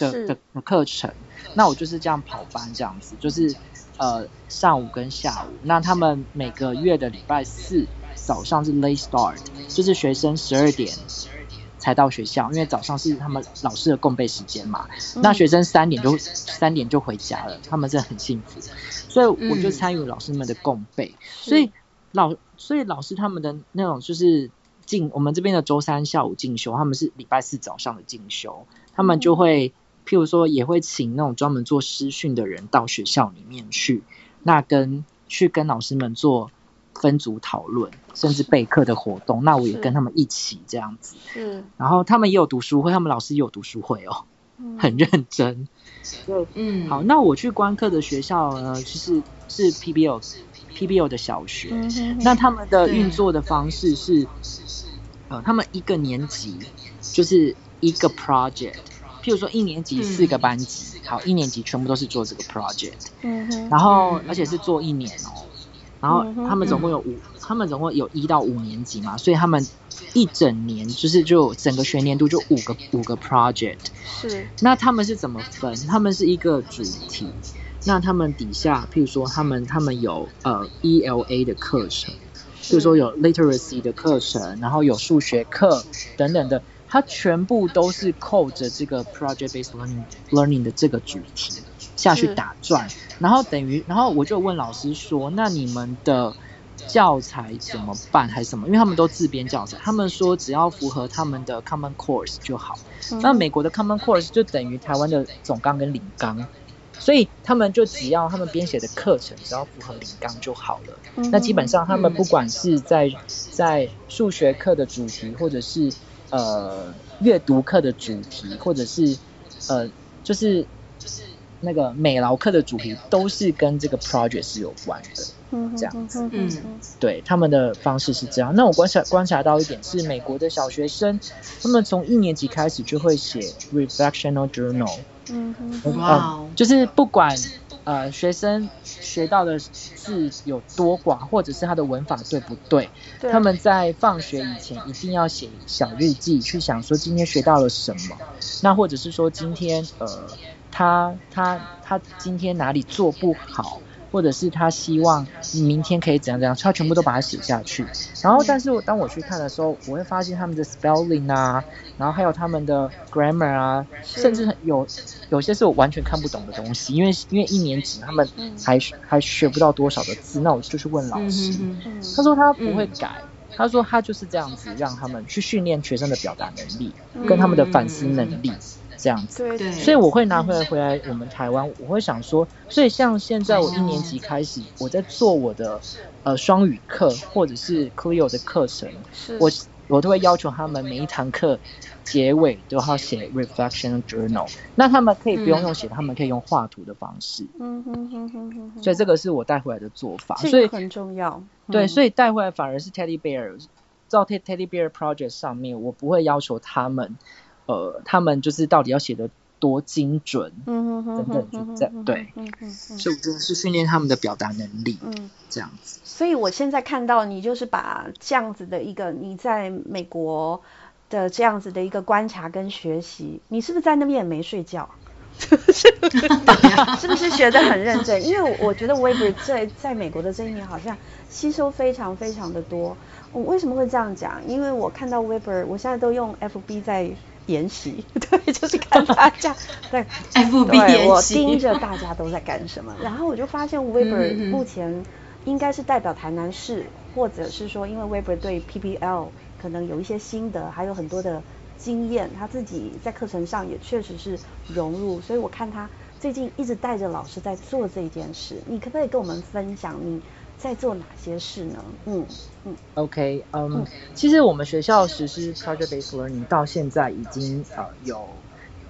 的的的课程。那我就是这样跑班这样子，就是呃上午跟下午。那他们每个月的礼拜四早上是 late start，就是学生十二点。才到学校，因为早上是他们老师的共备时间嘛。嗯那学生三点就三点就回家了，他们是很幸福，所以我就参与老师们的共备。所以老所以老师他们的那种就是进我们这边的周三下午进修，他们是礼拜四早上的进修，他们就会譬如说也会请那种专门做师训的人到学校里面去，那跟去跟老师们做。分组讨论，甚至备课的活动，那我也跟他们一起这样子。嗯，然后他们也有读书会，他们老师也有读书会哦，很认真。*laughs* 对，嗯，好，那我去观课的学校呢，其实是 PBL PBL 的小学，嗯那他们的运作的方式是，呃，他们一个年级就是一个 project，譬如说一年级四个班级，好，一年级全部都是做这个 project，嗯哼，然后而且是做一年哦。然后他们总共有五，他们总共有一到五年级嘛，所以他们一整年就是就整个学年度就五个五个 project。是，那他们是怎么分？他们是一个主题，那他们底下，譬如说他们他们有呃 ELA 的课程，譬如说有 literacy 的课程，然后有数学课等等的，它全部都是扣着这个 project based learning learning 的这个主题下去打转。然后等于，然后我就问老师说：“那你们的教材怎么办，还是什么？”因为他们都自编教材，他们说只要符合他们的 Common Course 就好。嗯、那美国的 Common Course 就等于台湾的总纲跟领纲，所以他们就只要他们编写的课程只要符合领纲就好了。嗯、那基本上他们不管是在在数学课的主题，或者是呃阅读课的主题，或者是呃就是就是。那个美劳课的主题都是跟这个 project 是有关的，这样子。嗯，对，他们的方式是这样。那我观察观察到一点是，美国的小学生，他们从一年级开始就会写 reflectional journal。嗯哼，哇，就是不管。呃，学生学到的字有多广，或者是他的文法对不对？对。他们在放学以前一定要写小日记，去想说今天学到了什么。那或者是说今天呃，他他他今天哪里做不好？或者是他希望明天可以怎样怎样，他全部都把它写下去。然后，但是我当我去看的时候，我会发现他们的 spelling 啊，然后还有他们的 grammar 啊，甚至有有些是我完全看不懂的东西，因为因为一年级他们还还学不到多少的字。那我就去问老师，他说他不会改，他说他就是这样子让他们去训练学生的表达能力跟他们的反思能力。这样子，对，所以我会拿回来回来我们台湾，我会想说，所以像现在我一年级开始，我在做我的呃双语课或者是 Clio 的课程，我我都会要求他们每一堂课结尾都要写 reflection journal，那他们可以不用用写，他们可以用画图的方式，嗯哼哼哼哼，所以这个是我带回来的做法，所以很重要，对，所以带回来反而是 Teddy Bear，照 Teddy Bear Project 上面，我不会要求他们。呃，他们就是到底要写的多精准，嗯哼等等，就这样，对，嗯嗯，所以我真的是训练他们的表达能力，嗯，这样子。所以我现在看到你就是把这样子的一个你在美国的这样子的一个观察跟学习，你是不是在那边也没睡觉？是不是？是不是学的很认真？因为我觉得 Weber 在在美国的这一年好像吸收非常非常的多。我为什么会这样讲？因为我看到 Weber，我现在都用 FB 在。研习，*laughs* 对，就是看大家 *laughs* 在 FB 对，我盯着大家都在干什么，*laughs* 然后我就发现 Weber 目前应该是代表台南市，或者是说，因为 Weber 对 PBL 可能有一些心得，还有很多的经验，他自己在课程上也确实是融入，所以我看他最近一直带着老师在做这件事，你可不可以跟我们分享你？在做哪些事呢？嗯嗯，OK，嗯，嗯，其实我们学校实施 project-based learning 到现在已经呃有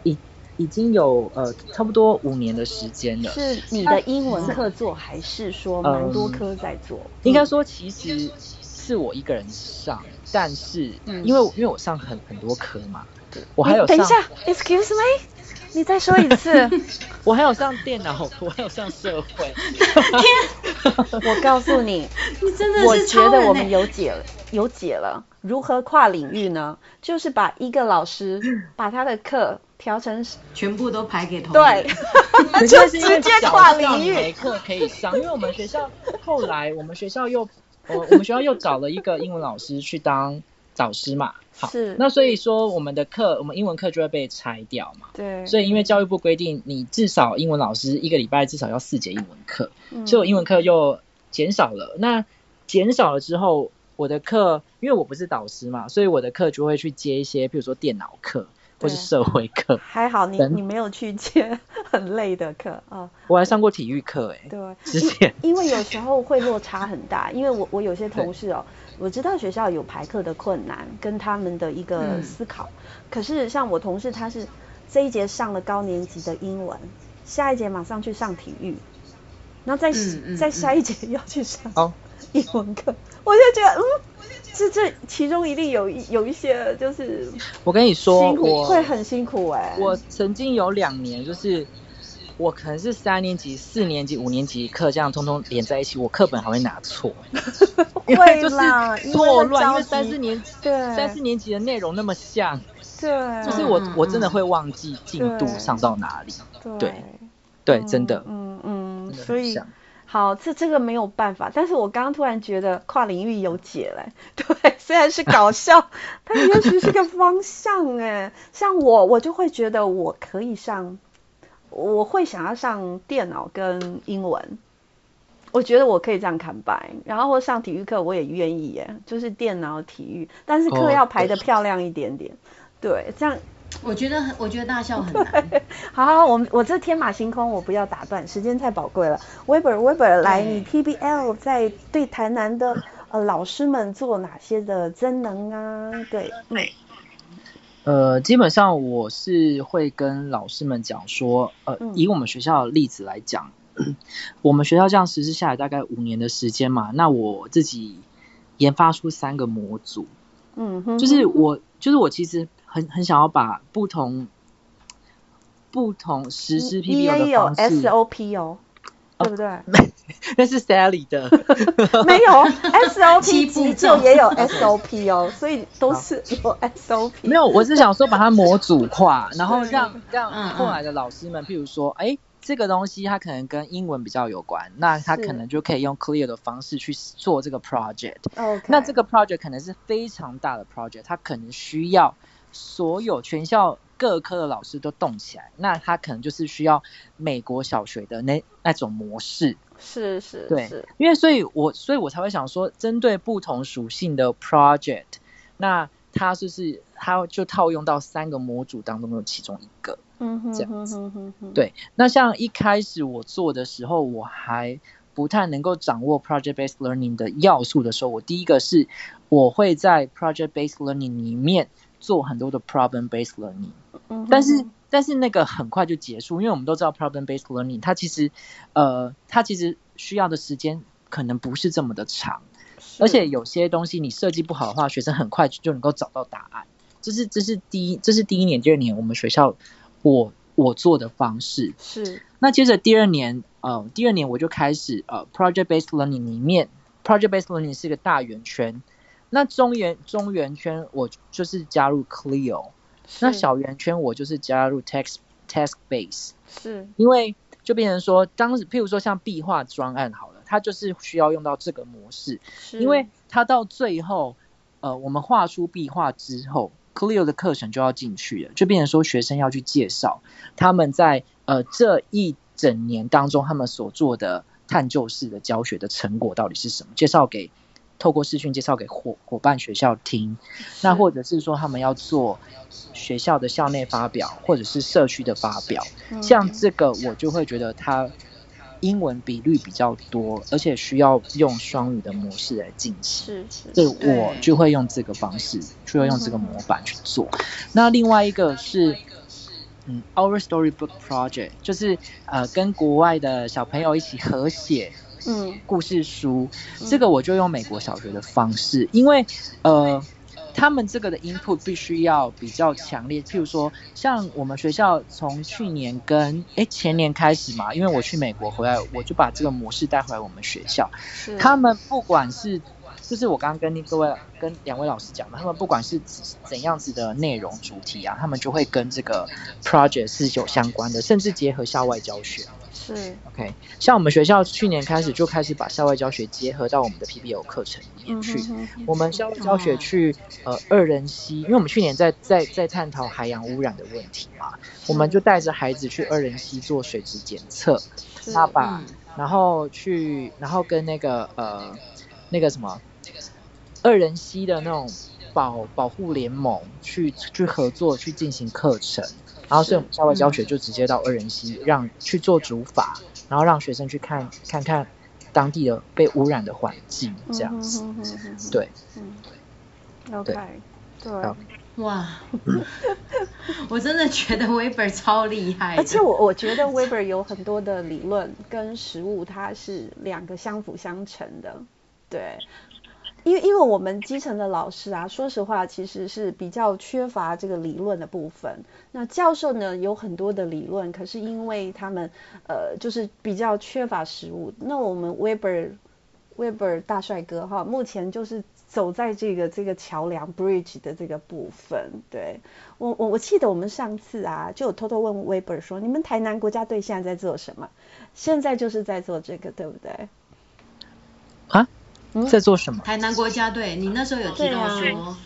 已已经有呃差不多五年的时间了。是你的英文课做，还是说蛮多科在做？嗯、应该说其实是我一个人上，但是因为因为我上很很多科嘛，对，我还有上。等一下，Excuse me。你再说一次，*laughs* 我还有上电脑，我还有上社会。*laughs* 天，我告诉你，*laughs* 你真的是、欸、我觉得我们有解了，有解了。如何跨领域呢？就是把一个老师把他的课调成全部都排给同对，就直接跨领域。没课可以上，因为我们学校后来我们学校又我我们学校又找了一个英文老师去当导师嘛。好，是，那所以说我们的课，我们英文课就会被拆掉嘛。对。所以因为教育部规定，你至少英文老师一个礼拜至少要四节英文课，嗯，所以我英文课又减少了。那减少了之后，我的课，因为我不是导师嘛，所以我的课就会去接一些，比如说电脑课或是社会课。还好你你没有去接很累的课啊。我还上过体育课哎。对。之前。因为有时候会落差很大，因为我我有些同事哦。我知道学校有排课的困难跟他们的一个思考，嗯、可是像我同事他是这一节上了高年级的英文，下一节马上去上体育，然后再、嗯嗯、再下一节 *laughs* 要去上英文课，我就觉得嗯，这这其中一定有一有一些就是我跟你说辛苦会很辛苦哎、欸，我曾经有两年就是。我可能是三年级、四年级、五年级课这样通通连在一起，我课本还会拿错，*laughs* 因为就是错乱，因为三四年对三四年级的内容那么像，对，就是我我真的会忘记进度上到哪里，对对，对，真的，嗯嗯，所以好，这这个没有办法，但是我刚刚突然觉得跨领域有解了，对，虽然是搞 *laughs* 笑，但也许是个方向哎，像我我就会觉得我可以上。我会想要上电脑跟英文，我觉得我可以这样看白，然后或上体育课我也愿意耶，就是电脑体育，但是课要排的漂亮一点点，哦、对，这样我觉得很，我觉得大笑很 *laughs* 难。好，好，我我这天马行空，我不要打断，时间太宝贵了。Weber Weber 来，你 PBL 在对台南的呃老师们做哪些的增能啊？对，嗯。呃，基本上我是会跟老师们讲说，呃，以我们学校的例子来讲，*clears throat* 我们学校这样实施下来大概五年的时间嘛，那我自己研发出三个模组，嗯哼，就是我就是我其实很很想要把不同不同实施 PBO 的方式，你也有 SOP 哦，哦对不对？没 *laughs* 那是 Sally 的，*laughs* 没有 SOP 急救也有 SOP 哦，所以都是有 SOP。没有，我是想说把它模组化，*laughs* 然后让让后来的老师们，譬如说，哎。这个东西它可能跟英文比较有关，那它可能就可以用 Clear 的方式去做这个 project。那这个 project 可能是非常大的 project，它可能需要所有全校各科的老师都动起来。那他可能就是需要美国小学的那那种模式。是是，是对，因为所以我所以我才会想说，针对不同属性的 project，那它就是它就套用到三个模组当中的其中一个。嗯哼，这样子，对。那像一开始我做的时候，我还不太能够掌握 project-based learning 的要素的时候，我第一个是我会在 project-based learning 里面做很多的 problem-based learning。嗯，但是但是那个很快就结束，因为我们都知道 problem-based learning 它其实呃它其实需要的时间可能不是这么的长，而且有些东西你设计不好的话，学生很快就能够找到答案。这是这是第一这是第一年，第二年我们学校。我我做的方式是，那接着第二年，呃，第二年我就开始，呃，project-based learning 里面，project-based learning 是一个大圆圈，那中圆中圆圈我就是加入 Clio，那小圆圈我就是加入 text task base，是，因为就变成说，当时譬如说像壁画专案好了，它就是需要用到这个模式，因为它到最后，呃，我们画出壁画之后。Clio 的课程就要进去了，就变成说学生要去介绍他们在呃这一整年当中他们所做的探究式的教学的成果到底是什么，介绍给透过视讯介绍给伙伙伴学校听，那或者是说他们要做学校的校内发表或者是社区的发表，像这个我就会觉得它。英文比率比较多，而且需要用双语的模式来进行，是是，对，我就会用这个方式，就会用这个模板去做。那另外一个是，嗯，Our Storybook Project，就是呃跟国外的小朋友一起合写，嗯，故事书，这个我就用美国小学的方式，因为呃。他们这个的 input 必须要比较强烈，譬如说，像我们学校从去年跟诶前年开始嘛，因为我去美国回来，我就把这个模式带回来我们学校。是。他们不管是，就是我刚刚跟各位跟两位老师讲的，他们不管是怎样子的内容主题啊，他们就会跟这个 project 是有相关的，甚至结合校外教学。是，OK，像我们学校去年开始就开始把校外教学结合到我们的 PBL 课程里面去。我们校外教学去呃二人溪，因为我们去年在在在探讨海洋污染的问题嘛，我们就带着孩子去二人溪做水质检测，那把然后去然后跟那个呃那个什么二人溪的那种保保护联盟去去合作去进行课程。然后所以我们校外教学就直接到二人溪，让去做主法，然后让学生去看看看当地的被污染的环境，这样子，对，嗯，OK，对，哇，*laughs* 我真的觉得 Weber 超厉害，而且我我觉得 Weber 有很多的理论跟实物，它是两个相辅相成的，对。因为因为我们基层的老师啊，说实话其实是比较缺乏这个理论的部分。那教授呢，有很多的理论，可是因为他们呃就是比较缺乏实务。那我们 Weber Weber 大帅哥哈，目前就是走在这个这个桥梁 bridge 的这个部分。对，我我我记得我们上次啊，就有偷偷问 Weber 说，你们台南国家队现在在做什么？现在就是在做这个，对不对？啊？在做什么？台南国家队，你那时候有提到说，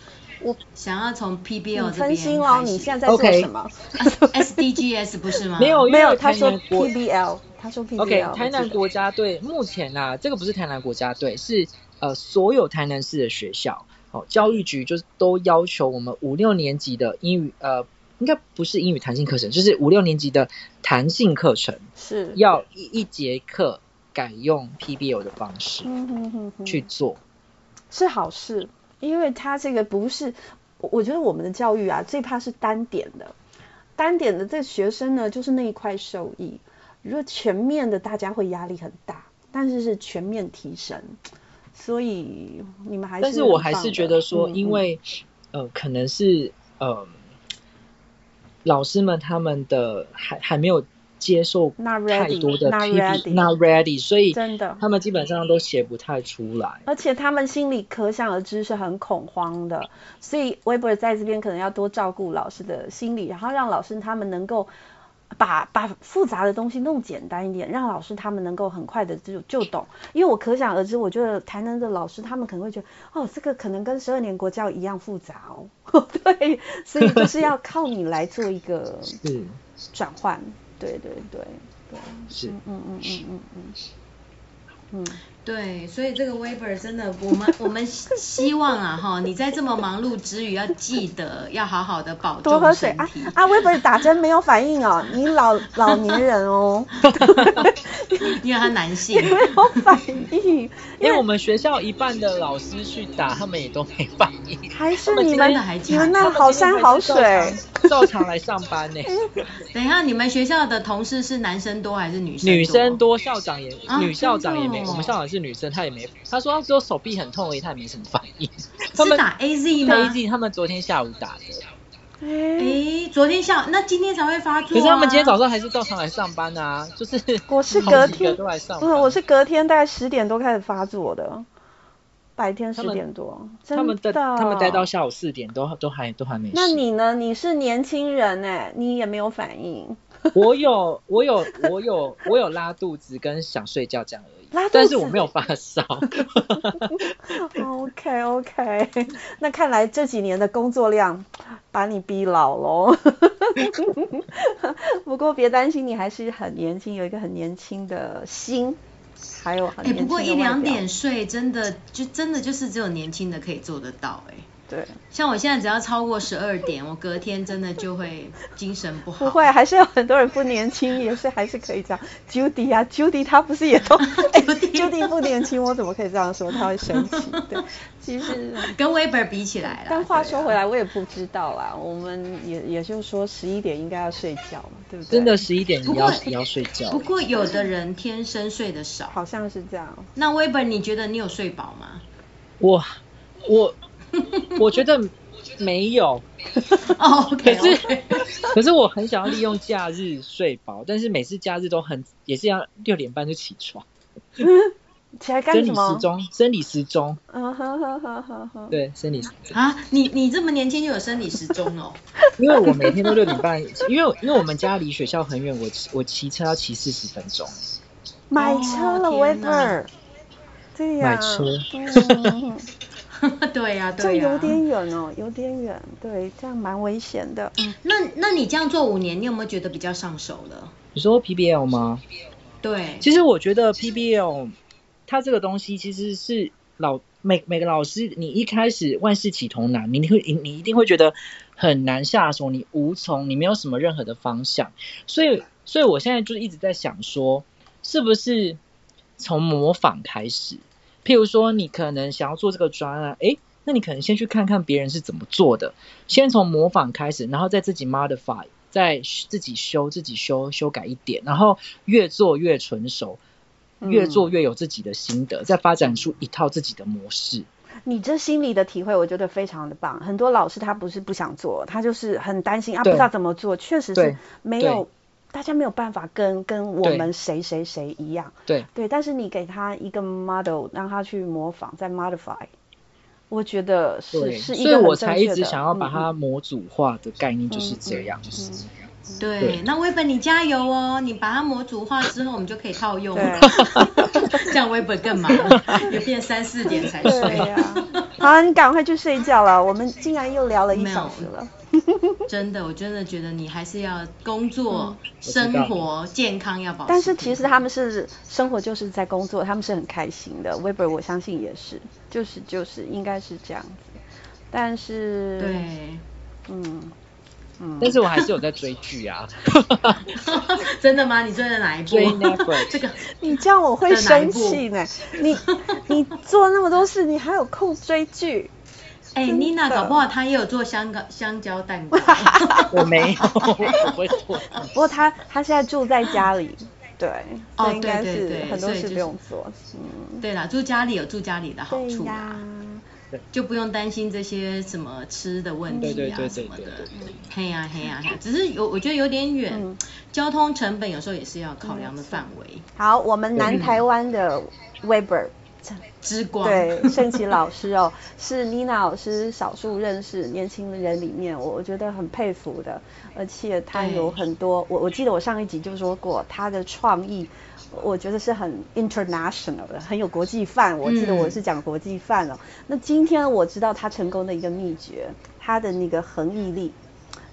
我想要从 PBL 这边分析哦，你现在在做什么？*laughs* SDGs 不是吗？没有，没有，他说 PBL，他说 PBL。OK，台南国家队目前啊，这个不是台南国家队，是呃所有台南市的学校，哦，教育局就是都要求我们五六年级的英语，呃，应该不是英语弹性课程，就是五六年级的弹性课程是要一一节课。改用 PBL 的方式去做，是好事，因为他这个不是，我觉得我们的教育啊，最怕是单点的，单点的这学生呢，就是那一块受益，如果全面的，大家会压力很大，但是是全面提升，所以你们还是。但是我还是觉得说，因为、嗯、呃，可能是呃，老师们他们的还还没有。接受太多的批评，not ready，所以真的，他们基本上都写不太出来，而且他们心里可想而知是很恐慌的，所以 Weber 在这边可能要多照顾老师的心理，然后让老师他们能够把把复杂的东西弄简单一点，让老师他们能够很快的就就懂，因为我可想而知，我觉得台南的老师他们可能会觉得，哦，这个可能跟十二年国教一样复杂哦，*laughs* 对，所以就是要靠你来做一个转换。对对对对，是，嗯嗯嗯嗯嗯嗯，嗯，对，所以这个 Weber 真的，我们我们希望啊哈，你在这么忙碌之余，要记得要好好的保重多喝水啊啊，Weber 打针没有反应哦，你老 *laughs* 老年人哦，*laughs* 因为他男性 *laughs* 没有反应，因为我们学校一半的老师去打，他们也都没反应，还是你们你们那好山好水。照常来上班呢。等一下，你们学校的同事是男生多还是女生？女生多，校长也，啊、女校长也没。我们校长是女生，她也没。她说她只有手臂很痛而已，她也没什么反应。他们打 AZ 吗？AZ，他们昨天下午打的。哎、欸，昨天下午，那今天才会发作、啊。可是他们今天早上还是照常来上班啊，就是。*laughs* 我是隔天都来上班。不是，我是隔天大概十点多开始发作的。白天十点多，他们的他们待到下午四点都都还都还没。那你呢？你是年轻人哎，你也没有反应。我有我有我有我有拉肚子跟想睡觉这样而已，拉肚子但是我没有发烧。*laughs* OK OK，那看来这几年的工作量把你逼老喽。*laughs* 不过别担心，你还是很年轻，有一个很年轻的心。还有哎、欸，不过一两点睡，真的就真的就是只有年轻的可以做得到哎、欸。对，像我现在只要超过十二点，我隔天真的就会精神不好。不会，还是有很多人不年轻，也是还是可以这样。Judy 啊，Judy 他不是也都、*laughs* 欸、Judy 不年轻，我怎么可以这样说？他会生气。*laughs* 对，其实跟 Weber 比起来了。但话说回来，我也不知道啦。我们也也就是说十一点应该要睡觉嘛，对不对？真的十一点你要你要睡觉。不过有的人天生睡得少，好像是这样。那 Weber 你觉得你有睡饱吗？我我。*laughs* 我觉得没有，哦，可是 *laughs* 可是我很想要利用假日睡饱，但是每次假日都很也是要六点半就起床，起来干什么？生理时钟，生理时钟，啊哈哈哈哈哈，对，生理时钟。啊，你你这么年轻就有生理时钟哦？*laughs* 因为我每天都六点半，因为因为我们家离学校很远，我我骑车要骑四十分钟，买车了，Weber，对呀，买车。嗯 *laughs* 对呀、啊，对呀、啊，这有点远哦，有点远，对，这样蛮危险的。嗯，那那你这样做五年，你有没有觉得比较上手了？你说 PBL 吗？对，其实我觉得 PBL 它这个东西其实是老每每个老师，你一开始万事起头难，你会你你一定会觉得很难下手，你无从，你没有什么任何的方向，所以所以我现在就一直在想说，是不是从模仿开始？譬如说，你可能想要做这个专案，诶，那你可能先去看看别人是怎么做的，先从模仿开始，然后再自己 modify，再自己修，自己修修改一点，然后越做越纯熟，越做越有自己的心得，嗯，再发展出一套自己的模式。你这心里的体会，我觉得非常的棒。很多老师他不是不想做，他就是很担心啊，不知道怎么做，确实是没有。大家没有办法跟跟我们谁谁谁一样，对对，但是你给他一个 model，让他去模仿，再 modify，我觉得是。所以我才一直想要把它模组化的概念就是这样子。嗯嗯嗯、对，对，那 Weber 你加油哦，你把它模组化之后，我们就可以套用了。*laughs* 这样 Weber 更忙，*laughs* 也变三四点才睡呀、啊。好，你赶快去睡觉了。我们竟然又聊了一小时了。*laughs* 真的，我真的觉得你还是要工作、嗯、生活、健康要保持。但是其实他们是生活就是在工作，他们是很开心的。Weber 我相信也是，就是就是应该是这样子。但是对，嗯嗯，但是我还是有在追剧啊。*laughs* 真的吗？你追的哪一部？追这个，你这样我会生气呢。你你做那么多事，你还有空追剧？哎、欸，妮娜搞不好她也有做香港香蕉蛋糕。*laughs* 我没有，我不会做。不过她她现在住在家里，对，哦，应该是对对对，很多事不用做。就是、嗯，对啦，住家里有住家里的好处啦。就不用担心这些什么吃的问题啊什么的，嘿呀嘿呀，只是有我觉得有点远，嗯，交通成本有时候也是要考量的范围。好，我们南台湾的 Weber 之光，对，盛奇老师哦，*laughs* 是妮娜老师少数认识年轻人里面，我我觉得很佩服的，而且他有很多，我我记得我上一集就说过他的创意。我觉得是很 international 的，很有国际范。我记得我是讲国际范哦。嗯、那今天我知道他成功的一个秘诀，他的那个恒毅力、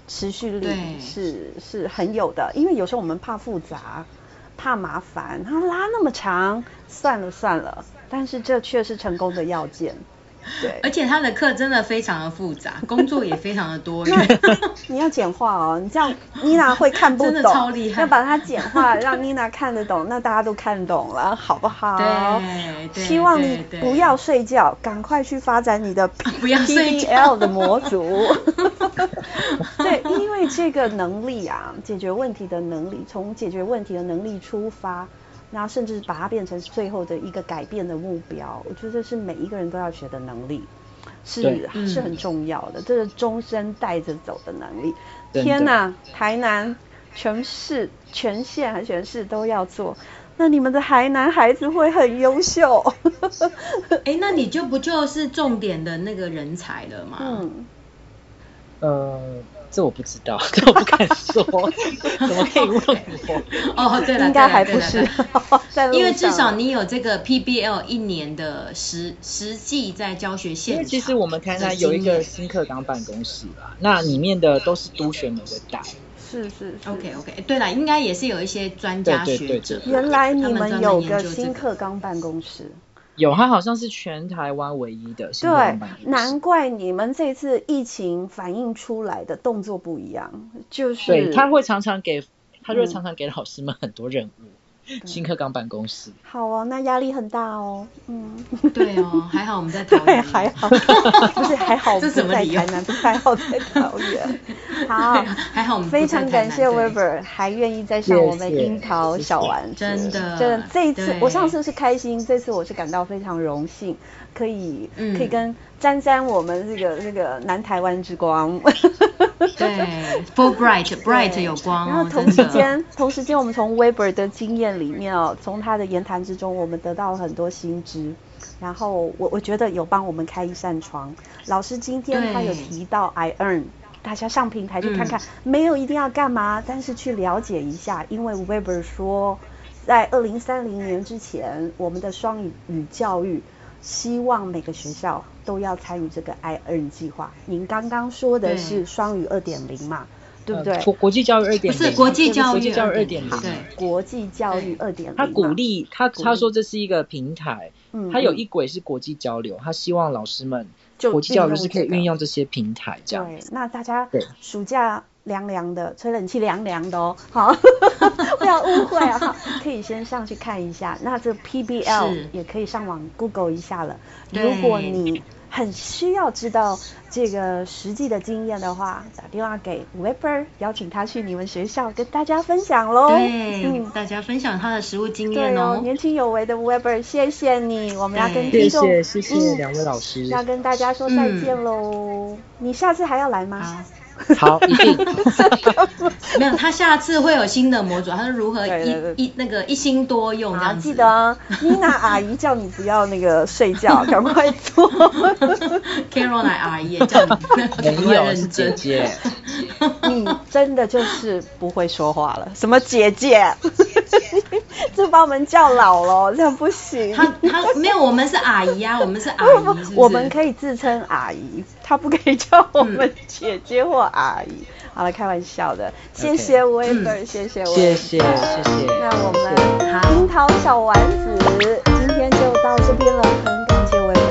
持续力是是很有的。因为有时候我们怕复杂、怕麻烦，他拉那么长，算了算了。但是这却是成功的要件。对，而且他的课真的非常的复杂，*laughs* 工作也非常的多。*laughs* 你要简化哦，你这样妮娜会看不懂，真的超厉害。要把它简化，让妮娜看得懂，那大家都看懂了，好不好？对，对，希望你不要睡觉，赶快去发展你的 *laughs* PBL 的模组。对，因为这个能力啊，解决问题的能力，从解决问题的能力出发。然后甚至把它变成最后的一个改变的目标，我觉得是每一个人都要学的能力，是是很重要的，这是终身带着走的能力。天哪，台南全市全县还全市都要做，那你们的台南孩子会很优秀。*laughs* 哎，那你就不就是重点的那个人才了吗？嗯，呃。这我不知道，*laughs* 这我不敢说，*laughs* 怎么可以问我？哦，对了，应该还不是，*laughs* 因为至少你有这个 PBL 一年的实实际在教学现场。因为其实我们台南有一个新课纲办公室啦，那里面的都是督学们的带。是是，是，OK OK，对了，应该也是有一些专家学者。原来你们有个新课纲办公室。有，它好像是全台湾唯一的。对，难怪你们这次疫情反映出来的动作不一样，就是对，他会常常给，他就会常常给老师们很多任务。嗯新课纲办公室，好哦，那压力很大哦，嗯，对哦，*laughs* 还好我们在桃园，还好，*laughs* 不是还好 *laughs* 我们在台南，不是还好在桃园，好，还好我们非常感谢 Weber 还愿意再上我们樱桃小丸子，真的，真的这一次我上次是开心，这次我是感到非常荣幸，可以嗯可以跟沾沾我们这个这个南台湾之光。对，Full Bright Bright 有光，哦。然后同时间，同时间我们从 Weber 的经验里面哦，从他的言谈之中，我们得到了很多新知。然后我我觉得有帮我们开一扇窗。老师今天他有提到 I earn，大家上平台去看看，嗯，没有一定要干嘛，但是去了解一下，因为 Weber 说，在二零三零年之前，我们的双语语教育。希望每个学校都要参与这个 I Earn 计划。您刚刚说的是双语二点零嘛？对不对？国国际教育二点零是国际教育二点零。对，国际教育二点零。他鼓励他他说这是一个平台，嗯，他有一轨是国际交流，他希望老师们国际教育是可以运用这些平台这样。对，那大家暑假。凉凉的，吹冷气凉凉的哦，好，*laughs* 不要误会啊，可以先上去看一下。那这 PBL 也可以上网 Google 一下了。如果你很需要知道这个实际的经验的话，打电话给 Weber，邀请他去你们学校跟大家分享喽。对，嗯，大家分享他的实务经验哦。对，年轻有为的 Weber，谢谢你，我们要跟听众，谢谢谢谢两位老师，要跟大家说再见喽。嗯，你下次还要来吗？*laughs* 好，一定。没有，他下次会有新的模组，他是如何一一那个一心多用这样子。记得妮娜阿姨叫你不要那个睡觉，*laughs* 赶快做。*laughs* Caroline 阿姨也叫你没有认真。姐姐，你真的就是不会说话了。什么姐姐？这把我们叫老了，这样不行。他他没有，我们是阿姨啊，我们是阿姨是是。我们可以自称阿姨，他不可以叫我们姐姐或阿姨。嗯、好了，开玩笑的。谢谢 Weber，谢谢 Weber，谢谢谢谢。那我们樱桃小丸子今天就到这边了，很感谢 Weber，